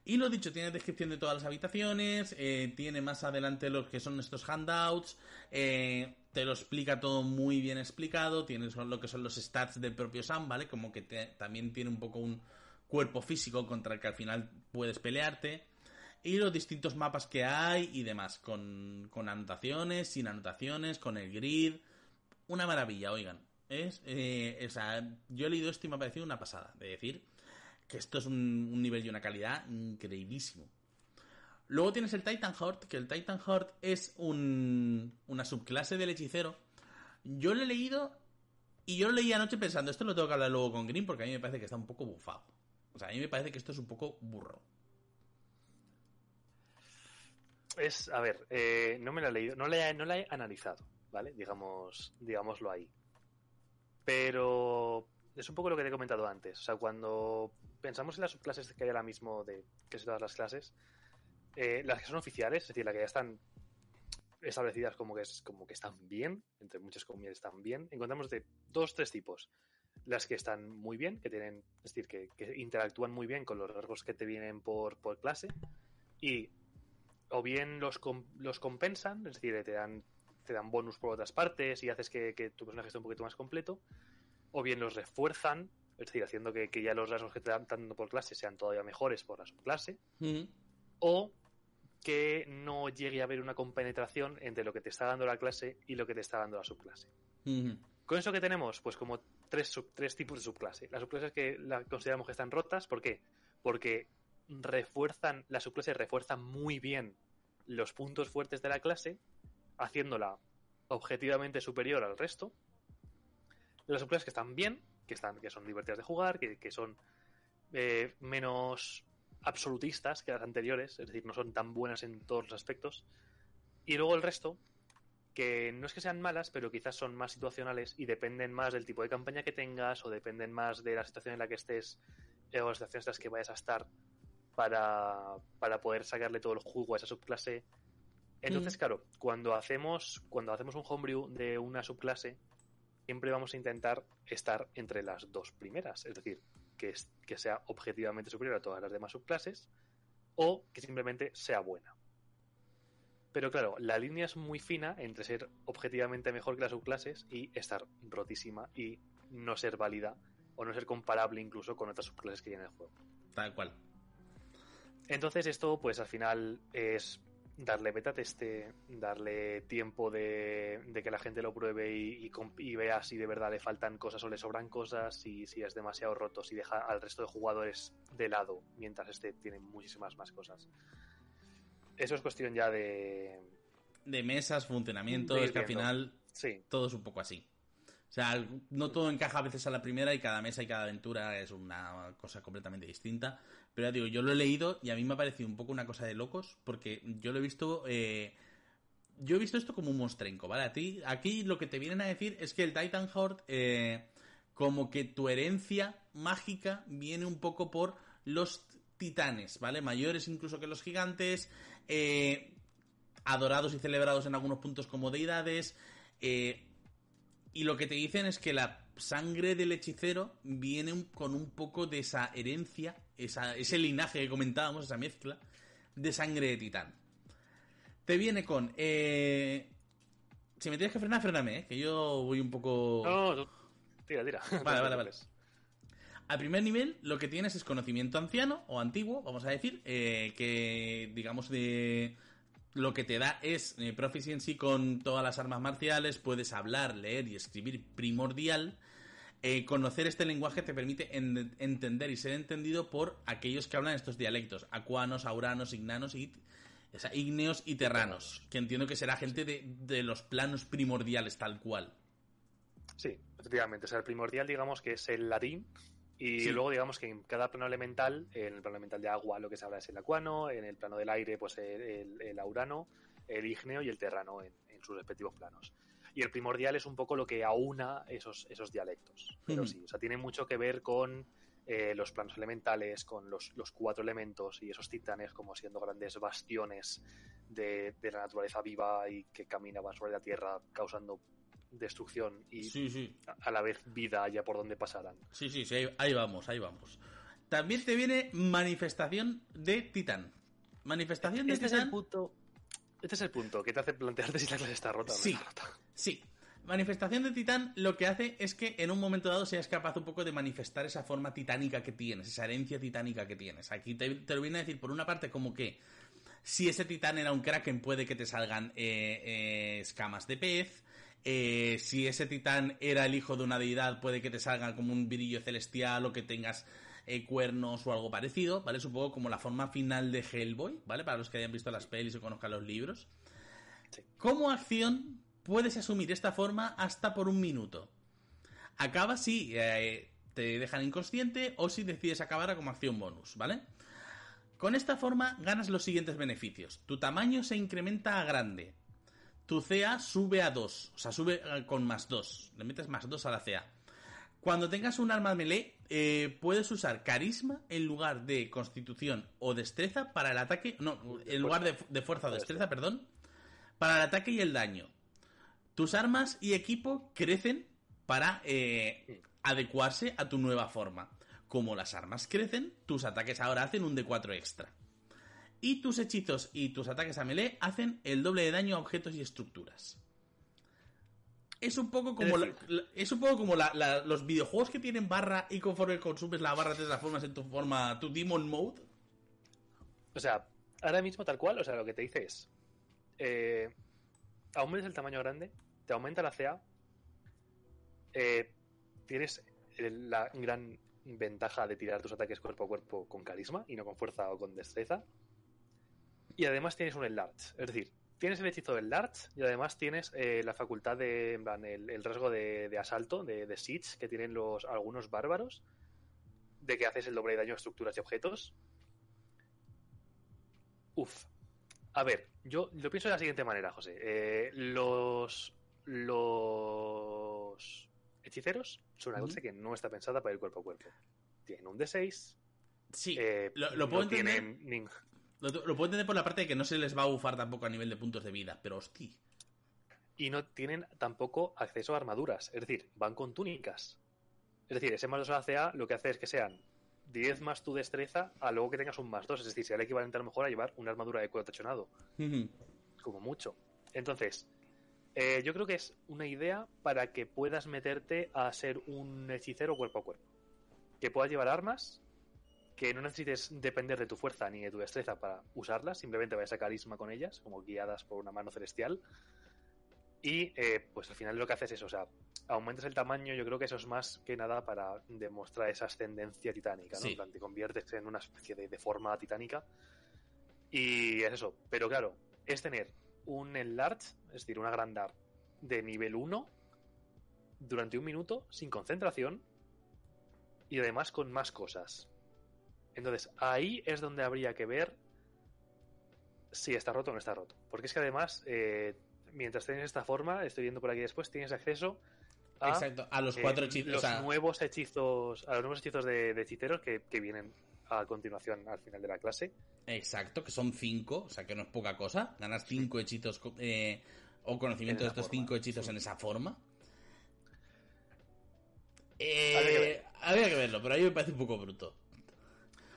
Y lo dicho, tiene descripción de todas las habitaciones, eh, tiene más adelante lo que son estos handouts, eh, te lo explica todo muy bien explicado, tienes lo que son los stats del propio Sam, ¿vale? Como que también tiene un poco un cuerpo físico contra el que al final puedes pelearte y los distintos mapas que hay y demás, con, anotaciones, sin anotaciones, con el grid. Una maravilla, oigan. Es, eh, o sea, yo he leído esto y me ha parecido una pasada. De decir que esto es un, nivel y una calidad increíblísimo. Luego tienes el Titan Heart, que el Titan Heart es un, una subclase del hechicero. Yo lo he leído y yo lo leí anoche pensando, esto lo tengo que hablar luego con Green porque a mí me parece que está un poco bufado. O sea, a mí me parece que esto es un poco burro. Es, a ver, eh, no me la he leído, no la he, no he analizado, ¿vale? Digamos, digámoslo ahí. Pero es un poco lo que te he comentado antes. O sea, cuando pensamos en las subclases que hay ahora mismo de son todas las clases, eh, las que son oficiales, es decir, las que ya están establecidas como que es como que están bien, entre muchas comillas están bien, encontramos de dos, tres tipos. Las que están muy bien, que tienen, es decir, que, que interactúan muy bien con los rasgos que te vienen por, por clase, y o bien los, los compensan, es decir, te dan, te dan bonus por otras partes y haces que, tu personaje esté un poquito más completo, o bien los refuerzan, es decir, haciendo que, ya los rasgos que te dan dando por clase sean todavía mejores por la subclase, o que no llegue a haber una compenetración entre lo que te está dando la clase y lo que te está dando la subclase. Con eso que tenemos, pues como tres, tres tipos de subclase. Las subclases que la consideramos que están rotas, ¿por qué? Porque refuerzan, la subclase refuerza muy bien los puntos fuertes de la clase, haciéndola objetivamente superior al resto. Las subclases que están bien, que, están, que son divertidas de jugar, que, son eh, menos absolutistas que las anteriores, es decir, no son tan buenas en todos los aspectos. Y luego el resto, que no es que sean malas, pero quizás son más situacionales y dependen más del tipo de campaña que tengas o dependen más de la situación en la que estés eh, o las situaciones en las que vayas a estar para, para poder sacarle todo el jugo a esa subclase. Entonces, mm. claro, cuando hacemos, cuando hacemos un homebrew de una subclase, siempre vamos a intentar estar entre las dos primeras, es decir, que, que sea objetivamente superior a todas las demás subclases o que simplemente sea buena. Pero claro, la línea es muy fina entre ser objetivamente mejor que las subclases y estar rotísima y no ser válida o no ser comparable incluso con otras subclases que hay en el juego. Tal cual. Entonces esto, pues al final es darle beta teste, darle tiempo de, de que la gente lo pruebe y, y, y vea si de verdad le faltan cosas o le sobran cosas, si, si es demasiado roto, si deja al resto de jugadores de lado, mientras este tiene muchísimas más cosas. Eso es cuestión ya de... De mesas, funcionamiento, De es que al final Sí, todo es un poco así. O sea, no todo encaja a veces a la primera y cada mesa y cada aventura es una cosa completamente distinta. Pero ya digo, yo lo he leído y a mí me ha parecido un poco una cosa de locos porque yo lo he visto... eh, yo he visto esto como un monstrenco, ¿vale? Aquí lo que te vienen a decir es que el Titan Horde, eh, como que tu herencia mágica viene un poco por los titanes, ¿vale? Mayores incluso que los gigantes, eh, adorados y celebrados en algunos puntos como deidades, eh, y lo que te dicen es que la sangre del hechicero viene con un poco de esa herencia, esa, ese linaje que comentábamos, esa mezcla de sangre de titán. Te viene con... eh, si me tienes que frenar, fréname, ¿eh? que yo voy un poco... no, tú- tira, tira. Vale, vale, vale. Al primer nivel lo que tienes es conocimiento anciano o antiguo, vamos a decir, eh, que digamos de lo que te da es eh, proficiency con todas las armas marciales, puedes hablar, leer y escribir primordial. Eh, conocer este lenguaje te permite en- entender y ser entendido por aquellos que hablan estos dialectos, acuanos, auranos, ignanos y o sea, ígneos y terranos, que entiendo que será gente de, de los planos primordiales tal cual. Sí, efectivamente. O sea, el primordial, digamos que es el latín. Y Sí. luego, digamos que en cada plano elemental, en el plano elemental de agua, lo que se habla es el acuano, en el plano del aire, pues el, el- el aurano, el ígneo y el terrano en, en sus respectivos planos. Y el primordial es un poco lo que aúna esos, esos dialectos. Pero sí, o sea, tiene mucho que ver con eh, los planos elementales, con los, los cuatro elementos y esos titanes como siendo grandes bastiones de, de la naturaleza viva y que caminaban sobre la tierra causando destrucción y Sí, sí. a- a la vez vida allá por donde pasaran. Sí, sí, sí, ahí, ahí vamos, ahí vamos. También te viene manifestación de titán. Manifestación de Este es el punto. Este es el punto que te hace plantearte si la clase está rota o no Sí. está rota. Sí. Manifestación de titán lo que hace es que en un momento dado seas capaz un poco de manifestar esa forma titánica que tienes, esa herencia titánica que tienes. Aquí te, te lo viene a decir por una parte como que si ese titán era un kraken puede que te salgan eh, eh, escamas de pez. Eh, si ese titán era el hijo de una deidad puede que te salga como un virillo celestial o que tengas eh, cuernos o algo parecido, ¿vale? Poco como la forma final de Hellboy, ¿vale? Para los que hayan visto las pelis o conozcan los libros. Sí. Como acción, puedes asumir esta forma hasta por un minuto. Acaba si eh, te dejan inconsciente o si decides acabar como acción bonus, ¿vale? Con esta forma ganas los siguientes beneficios. Tu tamaño se incrementa a grande. Tu CA sube a 2, o sea, sube eh, con más 2. Le metes más 2 a la CA. Cuando tengas un arma melee, eh, puedes usar carisma en lugar de constitución o destreza para el ataque. No, en lugar de, de fuerza o destreza, perdón. Para el ataque y el daño. Tus armas y equipo crecen para eh, adecuarse a tu nueva forma. Como las armas crecen, tus ataques ahora hacen un D4 extra. Y tus hechizos y tus ataques a melee hacen el doble de daño a objetos y estructuras. Es un poco como, Es la- decir- la- es un poco como la- los videojuegos que tienen barra y conforme consumes la barra te transformas en tu forma, tu Demon Mode. O sea, ahora mismo tal cual, o sea, lo que te dice es. Eh, aumentas el tamaño grande, te aumenta la CA. eh, tienes la gran ventaja de tirar tus ataques cuerpo a cuerpo con carisma y no con fuerza o con destreza. Y además tienes un enlarge. Es decir, tienes el hechizo del enlarge y además tienes eh, la facultad de. En plan, el, el rasgo de, asalto, de, de siege que tienen los algunos bárbaros. De que haces el doble de daño a estructuras y objetos. Uf. A ver, yo lo pienso de la siguiente manera, José. Eh, los. Los. Hechiceros son una clase que no está pensada para ir cuerpo a cuerpo. Tienen un D6. Sí, eh, lo, lo puedo no entender. tienen Lo, lo puedo entender por la parte de que no se les va a bufar tampoco a nivel de puntos de vida, pero hostia. y no tienen tampoco acceso a armaduras. Es decir, van con túnicas. Es decir, ese más 2 a la CA lo que hace es que sean 10 más tu destreza a luego que tengas un más 2. Es decir, sea el equivalente a lo mejor a llevar una armadura de cuero tachonado. como mucho. Entonces, eh, yo creo que es una idea para que puedas meterte a ser un hechicero cuerpo a cuerpo. Que puedas llevar armas, que no necesites depender de tu fuerza ni de tu destreza para usarlas, simplemente vayas a carisma con ellas, como guiadas por una mano celestial. Y eh, pues al final lo que haces es, o sea, aumentas el tamaño, yo creo que eso es más que nada para demostrar esa ascendencia titánica, ¿no? Sí. En plan, te conviertes en una especie de, de forma titánica. Y es eso. Pero claro, es tener un enlarge, es decir, un agrandar de nivel 1 durante un minuto sin concentración y además con más cosas. Entonces, ahí es donde habría que ver si está roto o no está roto. Porque es que además, eh, mientras tienes esta forma, estoy viendo por aquí después, tienes acceso a Exacto, a los eh, cuatro hechizos. los o sea, nuevos hechizos, a los nuevos hechizos de, de hechiceros que, que vienen a continuación al final de la clase. Exacto, que son cinco, o sea que no es poca cosa. Ganas cinco hechizos eh, o conocimiento En de estos forma, cinco hechizos sí. en esa forma. Habría que Eh, ver. habría que verlo, pero a mí me parece un poco bruto.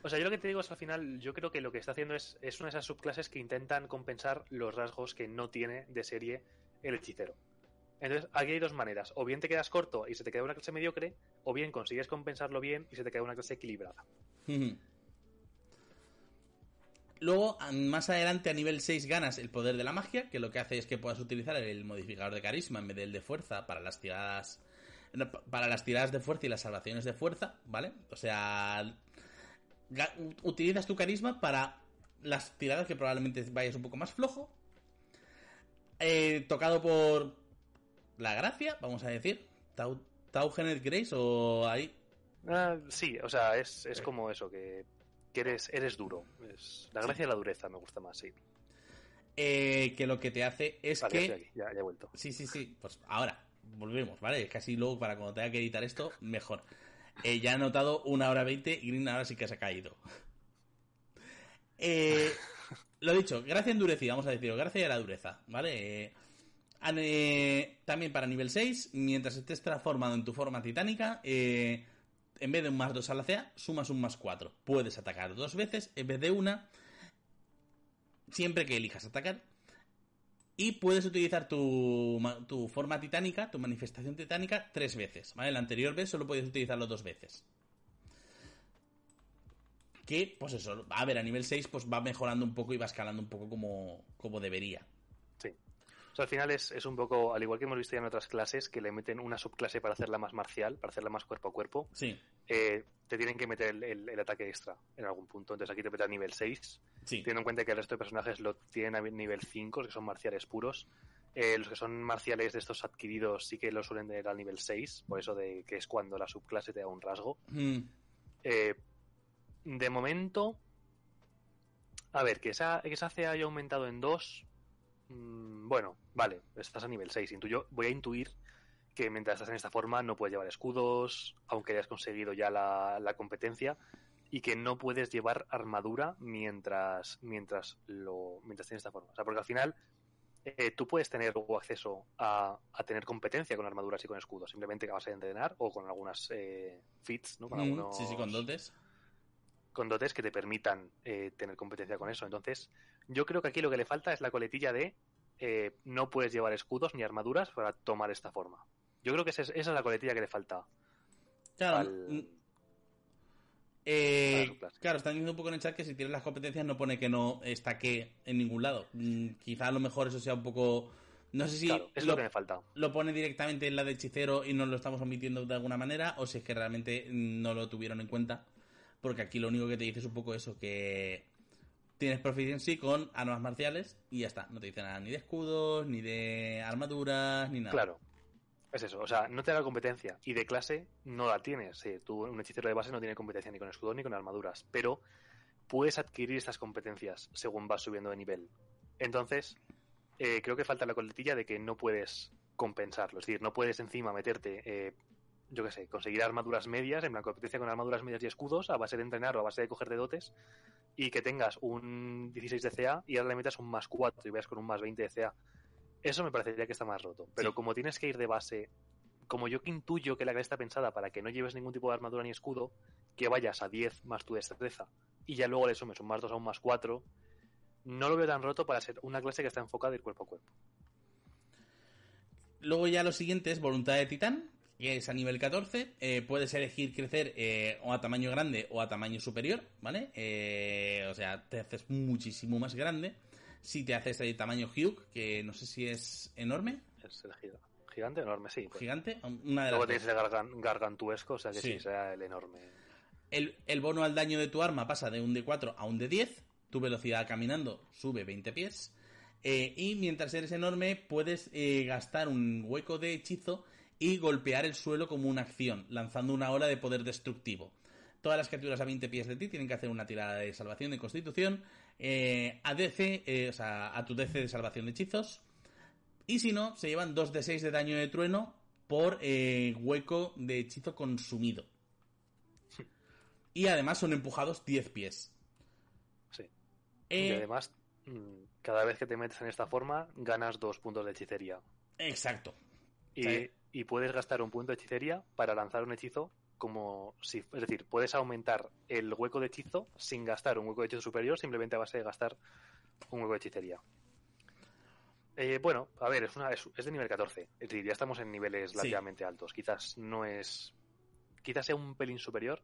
O sea, yo lo que te digo es al final, yo creo que lo que está haciendo es, es una de esas subclases que intentan compensar los rasgos que no tiene de serie el hechicero. Entonces, aquí hay dos maneras. O bien te quedas corto y se te queda una clase mediocre, o bien consigues compensarlo bien y se te queda una clase equilibrada. Luego, más adelante, a nivel 6 ganas el poder de la magia, que lo que hace es que puedas utilizar el modificador de carisma en vez del de fuerza para las tiradas. Para las tiradas de fuerza y las salvaciones de fuerza, ¿vale? O sea, utilizas tu carisma para las tiradas que probablemente vayas un poco más flojo. Eh, tocado por la gracia, vamos a decir. Tau, Taugenet Grace o ahí. Ah, sí, o sea, es, es como eso, que, que eres, eres duro. Es, la Sí. gracia y la dureza me gusta más, sí. eh, que lo que te hace es Vale, que. estoy aquí, ya, ya he vuelto. Sí, sí, sí. Pues ahora, volvemos, ¿vale? Es así luego, para cuando tenga que editar esto, mejor. Eh, ya he notado una hora veinte y Green ahora sí que se ha caído. Eh, lo dicho, gracia endurecida, vamos a decirlo. Gracia de la dureza, ¿vale? Eh, también para nivel 6, mientras estés transformado en tu forma titánica, eh, en vez de un más 2 a la CA, sumas un más 4. Puedes atacar dos veces en vez de una, siempre que elijas atacar. Y puedes utilizar tu, tu forma titánica, tu manifestación titánica, tres veces. ¿vale? La anterior vez solo puedes utilizarlo dos veces. Que, pues eso, a ver, a nivel 6 pues va mejorando un poco y va escalando un poco como, como debería. O sea, al final es, es un poco, al igual que hemos visto ya en otras clases, que le meten una subclase para hacerla más marcial, para hacerla más cuerpo a cuerpo. Sí, eh, te tienen que meter el, el- el ataque extra en algún punto. Entonces aquí te meten a nivel 6. sí. Teniendo en cuenta que el resto de personajes lo tienen a nivel 5, los que son marciales puros. Eh, los que son marciales de estos adquiridos sí que lo suelen tener al nivel 6, por eso de que es cuando la subclase te da un rasgo. Mm, Eh, de momento, a ver, que esa, que esa CA haya aumentado en 2, bueno, vale, estás a nivel 6. Intuyo, voy a intuir que mientras estás en esta forma no puedes llevar escudos, aunque hayas conseguido ya la, la competencia, y que no puedes llevar armadura mientras, mientras, lo, mientras tienes esta forma. O sea, porque al final eh, tú puedes tener luego acceso a, a tener competencia con armaduras y con escudos, simplemente que vas a entrenar o con algunas eh, fits, ¿no? Con mm, algunos sí, sí, con dotes. Con dotes que te permitan eh, tener competencia con eso. Entonces, yo creo que aquí lo que le falta es la coletilla de eh, no puedes llevar escudos ni armaduras para tomar esta forma. Yo creo que esa es, esa es la coletilla que le falta Claro, al- eh, claro, están diciendo un poco en el chat que si tienes las competencias no pone que no está que en ningún lado. Mm, quizá a lo mejor eso sea un poco... No sé si Claro, es lo, lo que me falta. lo pone directamente en la de hechicero y nos lo estamos omitiendo de alguna manera o si es que realmente no lo tuvieron en cuenta. Porque aquí lo único que te dice es un poco eso, que tienes proficiency con armas marciales y ya está. No te dice nada ni de escudos, ni de armaduras, ni nada. Claro. Es eso, o sea, no te da competencia. Y de clase no la tienes. Tú, un hechicero de base no tiene competencia ni con escudos ni con armaduras. Pero puedes adquirir estas competencias según vas subiendo de nivel. Entonces, eh, creo que falta la coletilla de que no puedes compensarlo. Es decir, no puedes encima meterte, eh, yo qué sé, conseguir armaduras medias, en la competencia con armaduras medias y escudos, a base de entrenar o a base de cogerte dotes, y que tengas un 16 de CA y ahora le metas un más 4 y vayas con un más 20 de CA. Eso me parecería que está más roto. Pero Sí. como tienes que ir de base, como yo que intuyo que la clase está pensada para que no lleves ningún tipo de armadura ni escudo, que vayas a 10 más tu destreza y ya luego le sumes un más 2 a un más 4, no lo veo tan roto para ser una clase que está enfocada de cuerpo a cuerpo. Luego ya lo siguiente es Voluntad de Titán, que es a nivel 14. Eh, puedes elegir crecer eh, o a tamaño grande o a tamaño superior, ¿vale? Eh, o sea, te haces muchísimo más grande. Si te haces de tamaño Hugh, que no sé si es enorme. Es el giga- gigante, enorme, sí. pues. Gigante. Una de Luego las tienes el gargan- gargantuesco, o sea que sí, Sí. el enorme. El, el bono al daño de tu arma pasa de un D4 a un D10. Tu velocidad caminando sube 20 pies. Y mientras eres enorme, puedes gastar un hueco de hechizo y golpear el suelo como una acción, lanzando una ola de poder destructivo. Todas las criaturas a 20 pies de ti tienen que hacer una tirada de salvación de constitución. eh, a DC, eh, o sea, a tu DC de salvación de hechizos. Y si no, se llevan 2 de 6 de daño de trueno por eh, hueco de hechizo consumido. Y además son empujados 10 pies. Sí. Y además, mm, cada vez que te metes en esta forma, ganas dos puntos de hechicería. Exacto. Y. y puedes gastar un punto de hechicería para lanzar un hechizo como si... Es decir, puedes aumentar el hueco de hechizo sin gastar un hueco de hechizo superior, simplemente a base de gastar un hueco de hechicería. Eh, bueno, a ver, es, una, es, es de nivel 14. Es decir, ya estamos en niveles Sí. relativamente altos. Quizás no es... Quizás sea un pelín superior,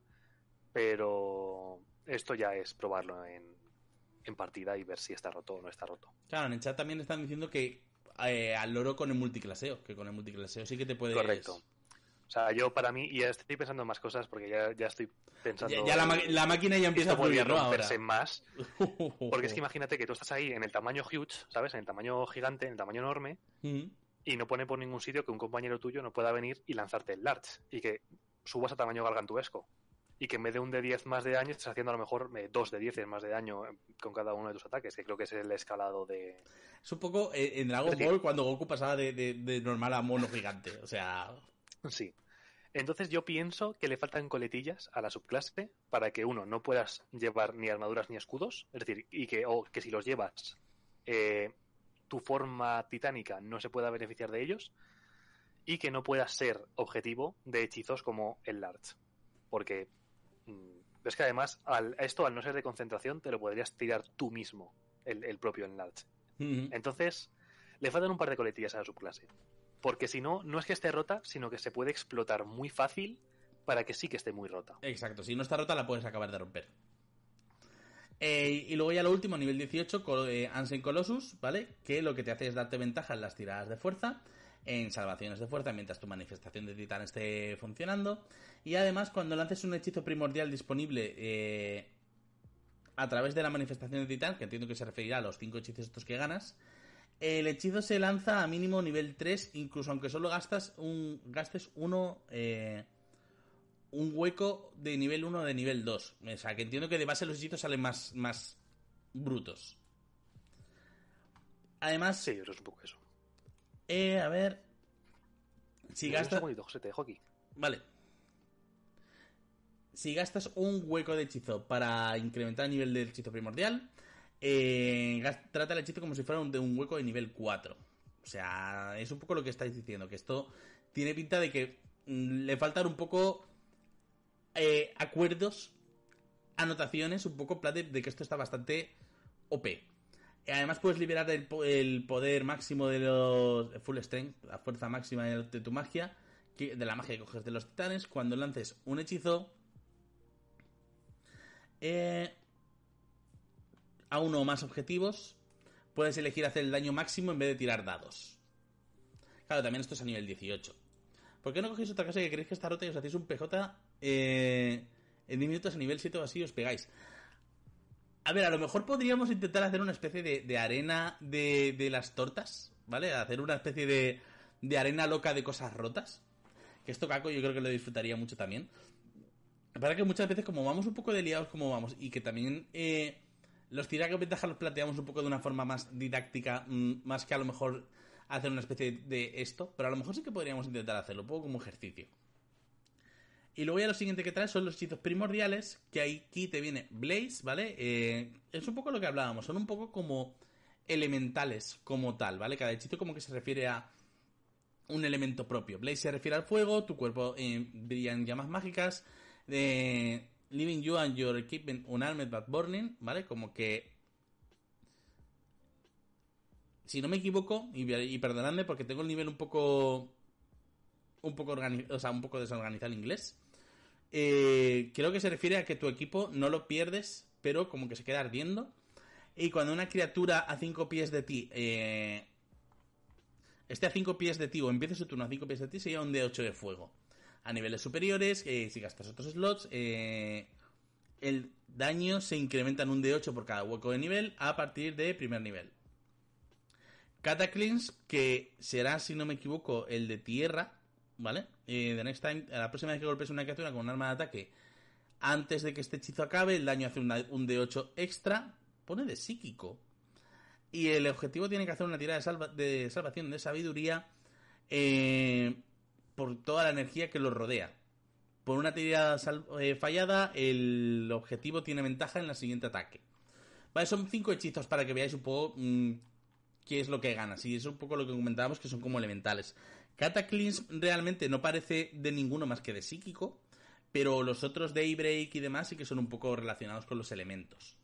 pero esto ya es probarlo en, en partida y ver si está roto o no está roto. Claro, en el chat también están diciendo que eh, al loro con el multiclaseo, que con el multiclaseo sí que te puedes... Correcto. O sea, yo para mí, y ya estoy pensando en más cosas porque ya, ya estoy pensando. Ya, ya la, máquina ya empieza a fluir, ¿no? Ahora. más. Porque es que imagínate que tú estás ahí en el tamaño huge, ¿sabes? En el tamaño gigante, en el tamaño enorme, y no pone por ningún sitio que un compañero tuyo no pueda venir y lanzarte el large. Y que subas a tamaño gargantuesco. Y que en vez de un de 10 más de daño, estés haciendo a lo mejor eh, dos de 10 más de daño eh, con cada uno de tus ataques, que creo que es el escalado de. Es un poco eh, en Dragon Ball cuando Goku pasaba de, de- de normal a mono gigante. O sea, Sí. Entonces yo pienso que le faltan coletillas a la subclase para que uno no puedas llevar ni armaduras ni escudos, es decir, y que o que si los llevas eh, tu forma titánica no se pueda beneficiar de ellos y que no puedas ser objetivo de hechizos como el Large, porque mm, ves que además al, esto al no ser de concentración te lo podrías tirar tú mismo el, el propio Enlarge. Entonces, le faltan un par de coletillas a la subclase. Porque si no, no es que esté rota, sino que se puede explotar muy fácil para que sí que esté muy rota. exacto. Si no está rota, la puedes acabar de romper. Eh, y luego ya lo último, nivel 18, Col- eh, Ancient Colossus, ¿vale? Que lo que te hace es darte ventaja en las tiradas de fuerza, en salvaciones de fuerza, mientras tu manifestación de titán esté funcionando. Y además, cuando lances un hechizo primordial disponible eh, a través de la manifestación de titán, que entiendo que se referirá a los 5 hechizos estos que ganas, el hechizo se lanza a mínimo nivel 3, incluso aunque solo gastas un, gastes uno... eh, un hueco de nivel 1 o de nivel 2. O sea, que entiendo que de base los hechizos salen más, más brutos. Además, Sí, es un poco eso. Eh, a ver. Si Un gastas. segundito, José, te dejo aquí. Vale. Si gastas un hueco de hechizo para incrementar el nivel del hechizo primordial, eh, trata el hechizo como si fuera un, de un hueco de nivel 4. O sea, es un poco lo que estáis diciendo, que esto tiene pinta de que mm, le faltan un poco eh, acuerdos, anotaciones, un poco en plan de, de que esto está bastante OP. Además puedes liberar el, el poder máximo de los full strength, la fuerza máxima de, tu magia, de la magia que coges de los titanes, cuando lances un hechizo eh, a uno o más objetivos, puedes elegir hacer el daño máximo en vez de tirar dados. Claro, también esto es a nivel 18. ¿Por qué no cogéis otra cosa que creéis que está rota y os hacéis un PJ eh, en 10 minutos a nivel 7 o así os pegáis? A ver, a lo mejor podríamos intentar hacer una especie de, de arena de, de las tortas, ¿vale? Hacer una especie de, de arena loca de cosas rotas. Que esto, Caco, yo creo que lo disfrutaría mucho también. Para que muchas veces, como vamos un poco de liados como vamos, y que también eh, los tirajes ventajas los planteamos un poco de una forma más didáctica, mm, más que a lo mejor hacer una especie de esto, pero a lo mejor sí que podríamos intentar hacerlo, un poco como ejercicio. Y luego ya lo siguiente que trae son los hechizos primordiales, que aquí te viene Blaze, ¿vale? Eh, es un poco lo que hablábamos, son un poco como elementales como tal, ¿vale? Cada hechizo como que se refiere a un elemento propio. Blaze se refiere al fuego, tu cuerpo eh, brilla en llamas mágicas, de Living You and Your Equipment Unarmed But Burning, ¿vale? Como que... Si no me equivoco, y, y perdonadme porque tengo el nivel un poco un poco, un poco desorganizado el inglés. Eh, creo que se refiere a que tu equipo no lo pierdes, pero como que se queda ardiendo. Y cuando una criatura a 5 pies de ti eh, esté a 5 pies de ti o empiece su turno a 5 pies de ti, sería un D8 de fuego. A niveles superiores, eh, si gastas otros slots, el daño se incrementa en un D8 por cada hueco de nivel a partir de primer nivel. Cataclysm, que será, si no me equivoco, el de tierra, ¿vale? Eh, the next time, la próxima vez que golpes una criatura con un arma de ataque, antes de que este hechizo acabe, el daño hace un D8 extra, pone de psíquico. Y el objetivo tiene que hacer una tirada de, salvación de sabiduría eh, por toda la energía que lo rodea. Por una tirada eh, fallada, el objetivo tiene ventaja en el siguiente ataque. Vale, son cinco hechizos para que veáis un poco mm, qué es lo que gana. Y es un poco lo que comentábamos, que son como elementales. Cataclysm realmente no parece de ninguno más que de psíquico, pero los otros Daybreak y demás sí que son un poco relacionados con los elementos.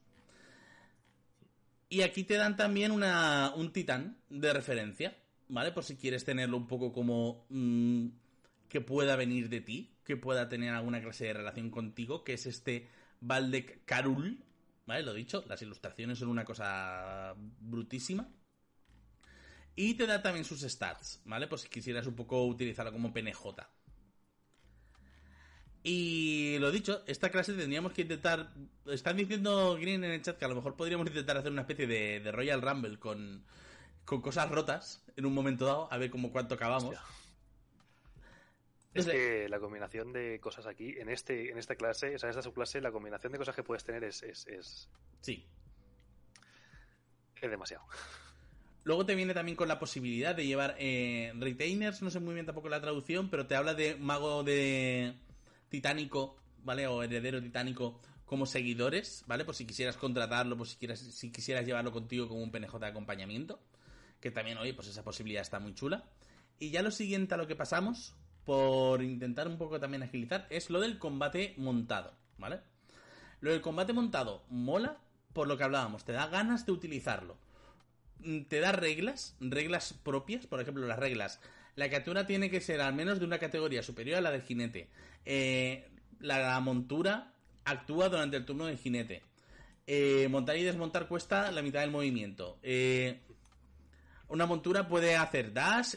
Y aquí te dan también una, un titán de referencia, ¿vale? Por si quieres tenerlo un poco como mm, que pueda venir de ti, que pueda tener alguna clase de relación contigo, que es este Valdek Karul, ¿vale? Lo dicho, las ilustraciones son una cosa brutísima. Y te da también sus stats, ¿vale? Por si quisieras un poco utilizarlo como PNJ. Y lo dicho, esta clase tendríamos que intentar. Están diciendo Green en el chat que a lo mejor podríamos intentar hacer una especie de, Royal Rumble con, con cosas rotas en un momento dado, a ver cómo cuánto acabamos. Es que la combinación de cosas aquí, en este, en esta clase, o sea, en esta subclase, la combinación de cosas que puedes tener es. es, Sí. Es demasiado. Luego te viene también con la posibilidad de llevar eh, retainers, no sé muy bien tampoco la traducción, pero te habla de mago de titánico, ¿vale? O heredero titánico como seguidores, ¿vale? Por si quisieras contratarlo, por si, quieras, si quisieras llevarlo contigo como un PNJ de acompañamiento. Que también, oye, pues esa posibilidad está muy chula. Y ya lo siguiente a lo que pasamos, por intentar un poco también agilizar, es lo del combate montado, ¿vale? Lo del combate montado mola por lo que hablábamos, te da ganas de utilizarlo. Mm, te da reglas, reglas propias, por ejemplo, las reglas la criatura tiene que ser al menos de una categoría superior a la del jinete. Eh, la, montura actúa durante el turno del jinete. Eh, montar y desmontar cuesta la mitad del movimiento. Eh, una montura puede hacer dash,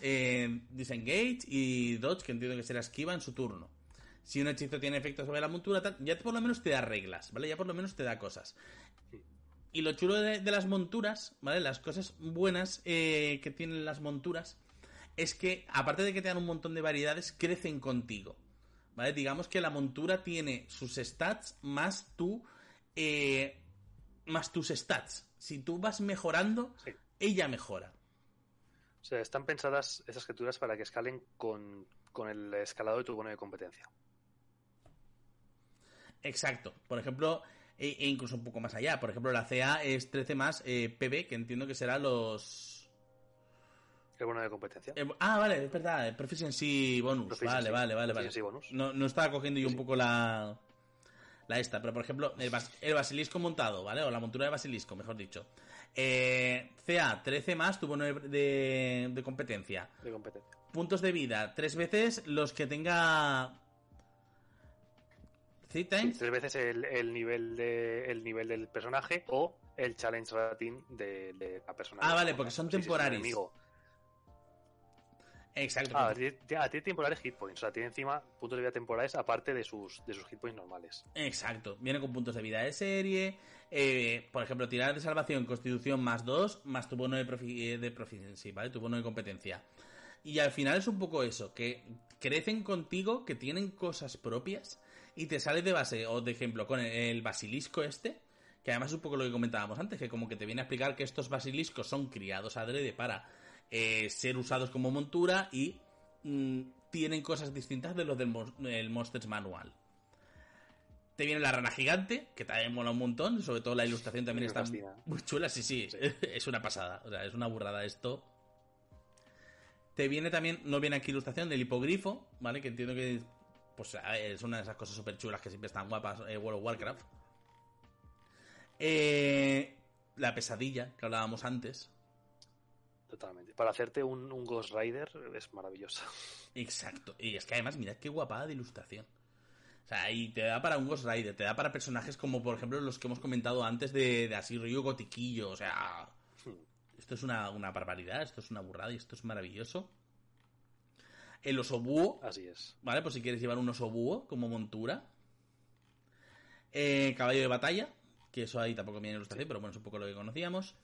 disengage y dodge, que entiendo que será esquiva en su turno. Si un hechizo tiene efecto sobre la montura, ya por lo menos te da reglas, ¿vale? Ya por lo menos te da cosas. Y lo chulo de, de las monturas, ¿vale? Las cosas buenas que tienen las monturas es que, aparte de que te dan un montón de variedades, crecen contigo. ¿Vale? Digamos que la montura tiene sus stats más tú. Eh, más tus stats. Si tú vas mejorando, ella mejora. O sea, están pensadas esas criaturas para que escalen con, el escalado de tu bono de competencia. Exacto. Por ejemplo, e, e, incluso un poco más allá. Por ejemplo, la CA es 13 más eh, PB, que entiendo que será los el bono de competencia. ah, vale, es verdad, Proficiency Bonus. vale, vale, vale, vale. Bonus. No, no estaba cogiendo yo un poco la, la esta, pero por ejemplo, el, basilisco montado, ¿vale? O la montura de basilisco, mejor dicho. Eh, CA, 13 más tu bono de, de, competencia. De competencia. Puntos de vida, tres veces los que tenga Tres veces el, nivel de, el nivel del personaje o el challenge rating de, la persona. Ah, vale, porque son temporarios. Exacto. Ah, tiene temporales hit points. O sea, tiene encima puntos de vida temporales aparte de sus, de sus hit points normales. Exacto. Viene con puntos de vida de serie. Eh, por ejemplo, tirar de salvación, constitución más 2, más tu bono de, profi eh, de proficiency, ¿vale? Tu bono de competencia. Y al final es un poco eso, que crecen contigo, que tienen cosas propias y te sales de base, o de ejemplo, con el, basilisco este, que además es un poco lo que comentábamos antes, que como que te viene a explicar que estos basiliscos son criados adrede para eh, ser usados como montura y mm, tienen cosas distintas de los del Monsters Manual. Te viene la rana gigante, que también mola un montón, sobre todo la ilustración también está muy chula, sí, sí, es una pasada, o sea, es una burrada esto. Te viene también, no viene aquí ilustración del hipogrifo, ¿vale? Que entiendo que pues, es una de esas cosas súper chulas que siempre están guapas, eh, World of Warcraft. Eh, la pesadilla que hablábamos antes, Totalmente. Para hacerte un, un Ghost Rider es maravilloso. Exacto. Y es que además, mirad qué guapada de ilustración. O sea, y te da para un Ghost Rider, te da para personajes como, por ejemplo, los que hemos comentado antes de, de así Río Gotiquillo. O sea, esto es una, una barbaridad, esto es una burrada y esto es maravilloso. El oso búho. Así es. ¿Vale? Pues si quieres llevar un oso búho como montura. Eh, caballo de batalla, que eso ahí tampoco viene en ilustración, pero bueno, es un poco lo que conocíamos.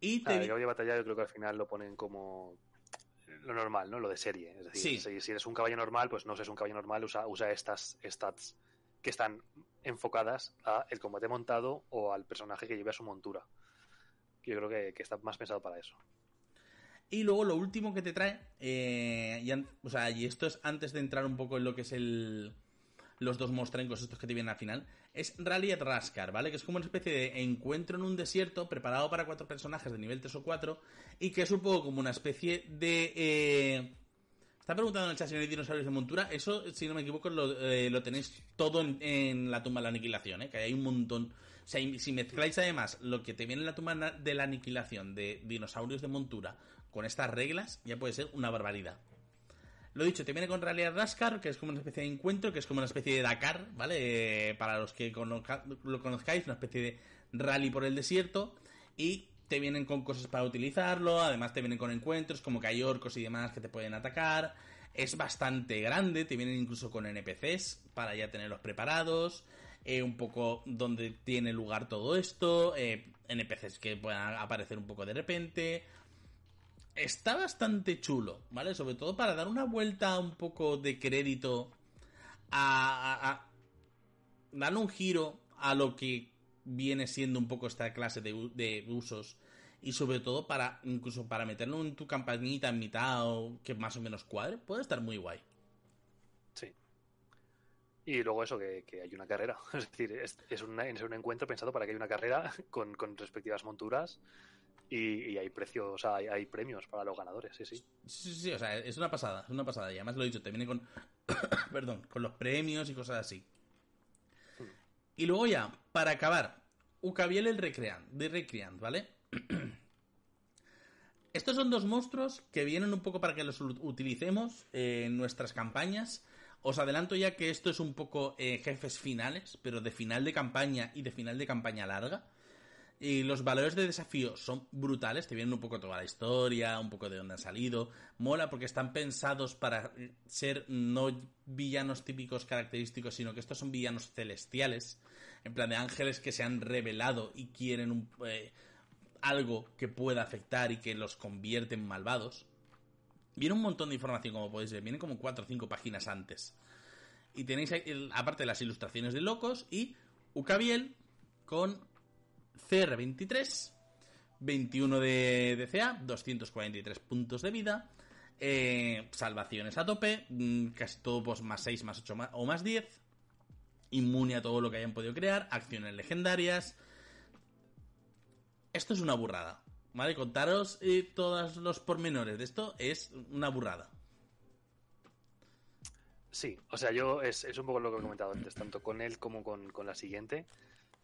Y Ah, te... el caballo de batalla yo creo que al final lo ponen como lo normal, ¿no? Lo de serie. Es decir, Sí. si, si eres un caballo normal, pues no seas un caballo normal, usa, usa estas stats que están enfocadas a el combate montado o al personaje que lleve a su montura. Yo creo que, que está más pensado para eso. Y luego lo último que te trae, eh, o sea, y esto es antes de entrar un poco en lo que es el los dos monstrencos estos que te vienen al final, es Rally at Raskar, ¿vale? Que es como una especie de encuentro en un desierto preparado para cuatro personajes de nivel 3 o 4 y que es un poco como una especie de... eh, Está preguntando en el chat si no hay dinosaurios de montura. Eso, si no me equivoco, lo, eh, lo tenéis todo en, en la tumba de la aniquilación, ¿eh? que hay un montón. O sea, si mezcláis además lo que te viene en la tumba de la aniquilación de dinosaurios de montura con estas reglas, ya puede ser una barbaridad. Lo dicho, te viene con Rally Rascar, que es como una especie de encuentro, que es como una especie de Dakar, ¿vale? Eh, para los que lo conozcáis, una especie de rally por el desierto. Y te vienen con cosas para utilizarlo, además te vienen con encuentros, como que hay orcos y demás que te pueden atacar. Es bastante grande, te vienen incluso con NPCs para ya tenerlos preparados. eh, un poco donde tiene lugar todo esto. eh, NPCs que puedan aparecer un poco de repente está bastante chulo, ¿vale? Sobre todo para dar una vuelta un poco de crédito a, a- darle un giro a lo que viene siendo un poco esta clase de, usos y sobre todo para incluso para meterlo en tu campañita en mitad o que más o menos cuadre, puede estar muy guay. Sí. Y luego eso, que, hay una carrera. Es decir, es, es, una- es un encuentro pensado para que haya una carrera con respectivas monturas y, y hay precios, o sea, hay, hay premios para los ganadores, sí, sí. Sí, sí, sí, o sea, es una pasada, es una pasada. Y además lo he dicho, te viene con. perdón, con los premios y cosas así. Y luego ya, para acabar, Ucabiel el Recreant, de Recreant, ¿vale? Estos son dos monstruos que vienen un poco para que los utilicemos en nuestras campañas. Os adelanto ya que esto es un poco eh, jefes finales, pero de final de campaña y de final de campaña larga. Y los valores de desafío son brutales, te vienen un poco toda la historia, un poco de dónde han salido. Mola porque están pensados para ser no villanos típicos característicos, sino que estos son villanos celestiales, en plan de ángeles que se han revelado y quieren eh, algo que pueda afectar y que los convierte en malvados. Viene un montón de información, como podéis ver, vienen como 4 o 5 páginas antes. Y tenéis, aparte las ilustraciones de locos, y Ucabiel con CR23, 21 de DCA, 243 puntos de vida, eh, salvaciones a tope, mm, casi todo pues, más 6, más 8 más- o más 10, inmune a todo lo que hayan podido crear, acciones legendarias. Esto es una burrada, ¿vale? Contaros eh, todos los pormenores de esto es una burrada. Sí, o sea, yo es, es un poco lo que he comentado antes, tanto con él como con, con la siguiente.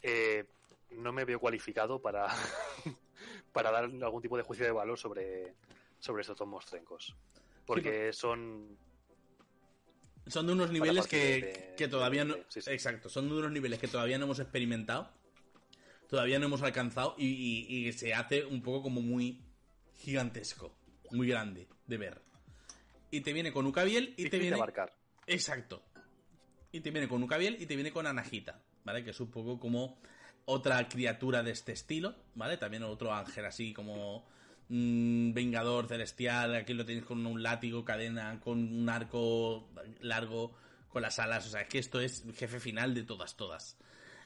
Eh, no me veo cualificado para, para dar algún tipo de juicio de valor sobre, sobre estos dos. Porque son. Son de unos niveles que, de- que todavía no. de- sí, sí. Exacto, son de unos niveles que todavía no hemos experimentado, todavía no hemos alcanzado y, y- y se hace un poco como muy gigantesco, muy grande de ver. Y te viene con Ucabiel y te viene. abarcar. Exacto. Y te viene con Ucabiel y te viene con Anahita, ¿vale? Que es un poco como otra criatura de este estilo, ¿vale? También otro ángel así como mm, vengador celestial. Aquí lo tenéis con un látigo, cadena, con un arco largo, con las alas. O sea, es que esto es jefe final de todas, todas.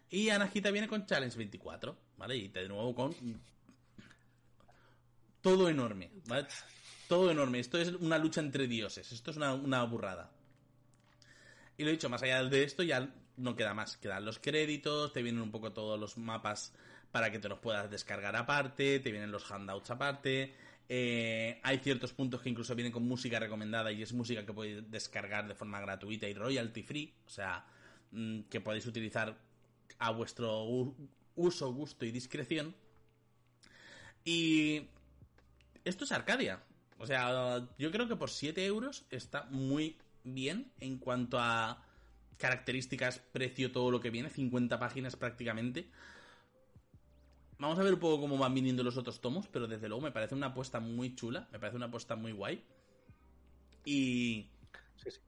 Y Anahita viene con Challenge 24, ¿vale? Y de nuevo con todo enorme, ¿vale? Todo enorme. Esto es una lucha entre dioses. Esto es una, una burrada. Y lo he dicho, más allá de esto ya no queda más. Quedan los créditos, te vienen un poco todos los mapas para que te los puedas descargar aparte, te vienen los handouts aparte. eh, hay ciertos puntos que incluso vienen con música recomendada y es música que podéis descargar de forma gratuita y royalty free. O sea, mm, que podéis utilizar a vuestro uso, gusto y discreción. Y esto es Arcadia. O sea, yo creo que por 7 euros está muy bien en cuanto a características, precio, todo lo que viene. 50 páginas prácticamente. Vamos a ver un poco cómo van viniendo los otros tomos, pero desde luego me parece una apuesta muy chula, me parece una apuesta muy guay. Y... Sí, sí.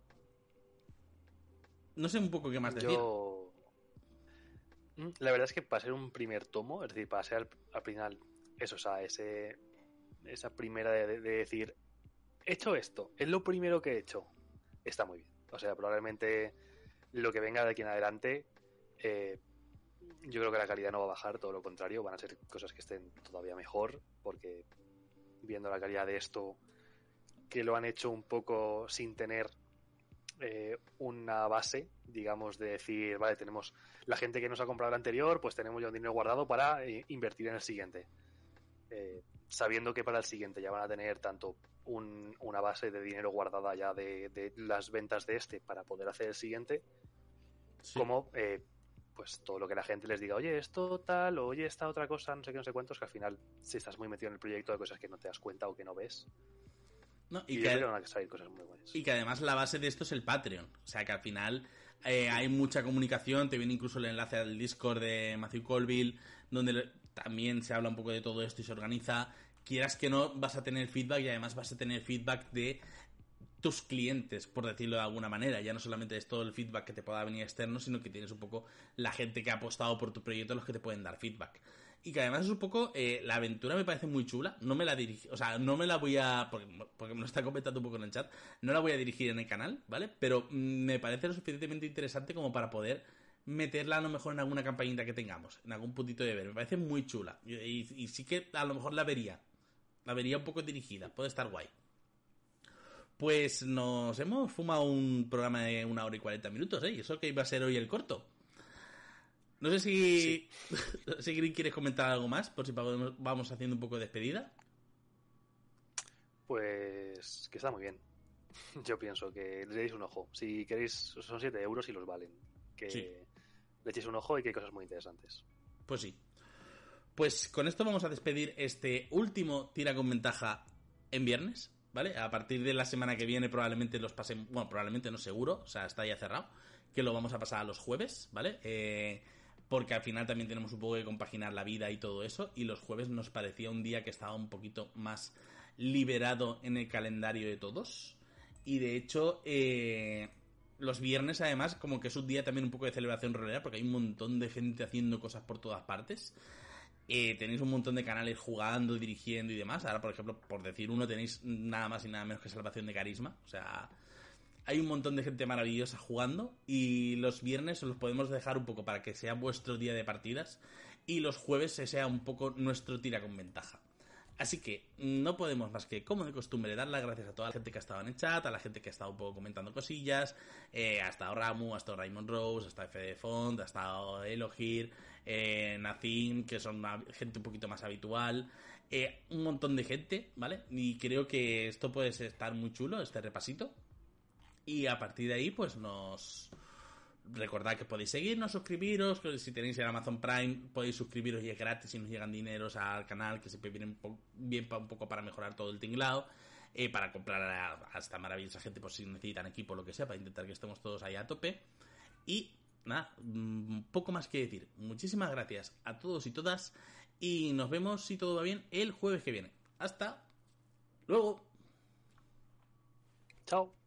No sé un poco qué más decir. Yo... Mm, La verdad es que para ser un primer tomo, es decir, para ser al, al final, eso, o sea, ese, esa primera de, de- de decir, he hecho esto, es lo primero que he hecho, está muy bien. O sea, probablemente lo que venga de aquí en adelante, eh, yo creo que la calidad no va a bajar, todo lo contrario, van a ser cosas que estén todavía mejor, porque viendo la calidad de esto, que lo han hecho un poco sin tener eh, una base, digamos, de decir, vale, tenemos la gente que nos ha comprado el anterior, pues tenemos ya un dinero guardado para eh, invertir en el siguiente. Sabiendo que para el siguiente ya van a tener tanto un- una base de dinero guardada ya de, de las ventas de este para poder hacer el siguiente, Sí. como eh, pues todo lo que la gente les diga, oye, esto tal, o oye, esta otra cosa, no sé qué, no sé cuántos, que al final, si estás muy metido en el proyecto de cosas que no te das cuenta o que no ves, No, y, que, creo que van a salir cosas muy buenas. y que además la base de esto es el Patreon. O sea que al final eh, hay mucha comunicación, te viene incluso el enlace al Discord de Matthew Colville, donde también se habla un poco de todo esto y se organiza. Quieras que no, vas a tener feedback y además vas a tener feedback de tus clientes, por decirlo de alguna manera. Ya no solamente es todo el feedback que te pueda venir externo, sino que tienes un poco la gente que ha apostado por tu proyecto los que te pueden dar feedback. Y que además es un poco, eh, la aventura me parece muy chula, no me la dirigi, o sea, no me la voy a, porque, porque me lo está comentando un poco en el chat, no la voy a dirigir en el canal, ¿vale? Pero mm, me parece lo suficientemente interesante como para poder meterla a lo mejor en alguna campañita que tengamos, en algún puntito de ver. Me parece muy chula. Y sí que a lo mejor la vería. La vería un poco dirigida. Puede estar guay. Pues nos hemos fumado un programa de una hora y cuarenta minutos, ¿eh? Y eso que iba a ser hoy el corto. No sé si, si Green quieres comentar algo más, por si vamos haciendo un poco de despedida. Pues que está muy bien. Yo pienso que le deis un ojo. Si queréis, son 7 euros y los valen. Que Sí. le echéis un ojo y que hay cosas muy interesantes. Pues sí. Pues con esto vamos a despedir este último tira con ventaja en viernes, ¿vale? A partir de la semana que viene probablemente los pasemos, bueno, probablemente no seguro, o sea, está ya cerrado, que lo vamos a pasar a los jueves, ¿vale? Eh, porque al final también tenemos un poco que compaginar la vida y todo eso, y los jueves nos parecía un día que estaba un poquito más liberado en el calendario de todos. Y de hecho, eh, los viernes además como que es un día también un poco de celebración rolera porque hay un montón de gente haciendo cosas por todas partes. Eh, tenéis un montón de canales jugando, dirigiendo y demás. Ahora, por ejemplo, por decir uno, tenéis nada más y nada menos que Salvación de Carisma. O sea, hay un montón de gente maravillosa jugando y los viernes os los podemos dejar un poco para que sea vuestro día de partidas y los jueves se sea un poco nuestro tira con ventaja. Así que no podemos más que, como de costumbre, dar las gracias a toda la gente que ha estado en el chat, a la gente que ha estado un poco comentando cosillas. Eh, ha estado Ramu, ha estado Raymond Rose, ha estado FD Font, ha estado Elohir, eh, Nacim, que son gente un poquito más habitual. Eh, un montón de gente, ¿vale? Y creo que esto puede estar muy chulo, este repasito. Y a partir de ahí, pues nos. Recordad que podéis seguirnos, suscribiros, si tenéis el Amazon Prime podéis suscribiros y es gratis y nos llegan dineros al canal, que siempre viene un po- bien un poco para mejorar todo el tinglado, eh, para comprar a esta maravillosa gente por si necesitan equipo o lo que sea, para intentar que estemos todos ahí a tope. Y nada, mm, poco más que decir. Muchísimas gracias a todos y todas y nos vemos, si todo va bien, el jueves que viene. Hasta luego. Chao.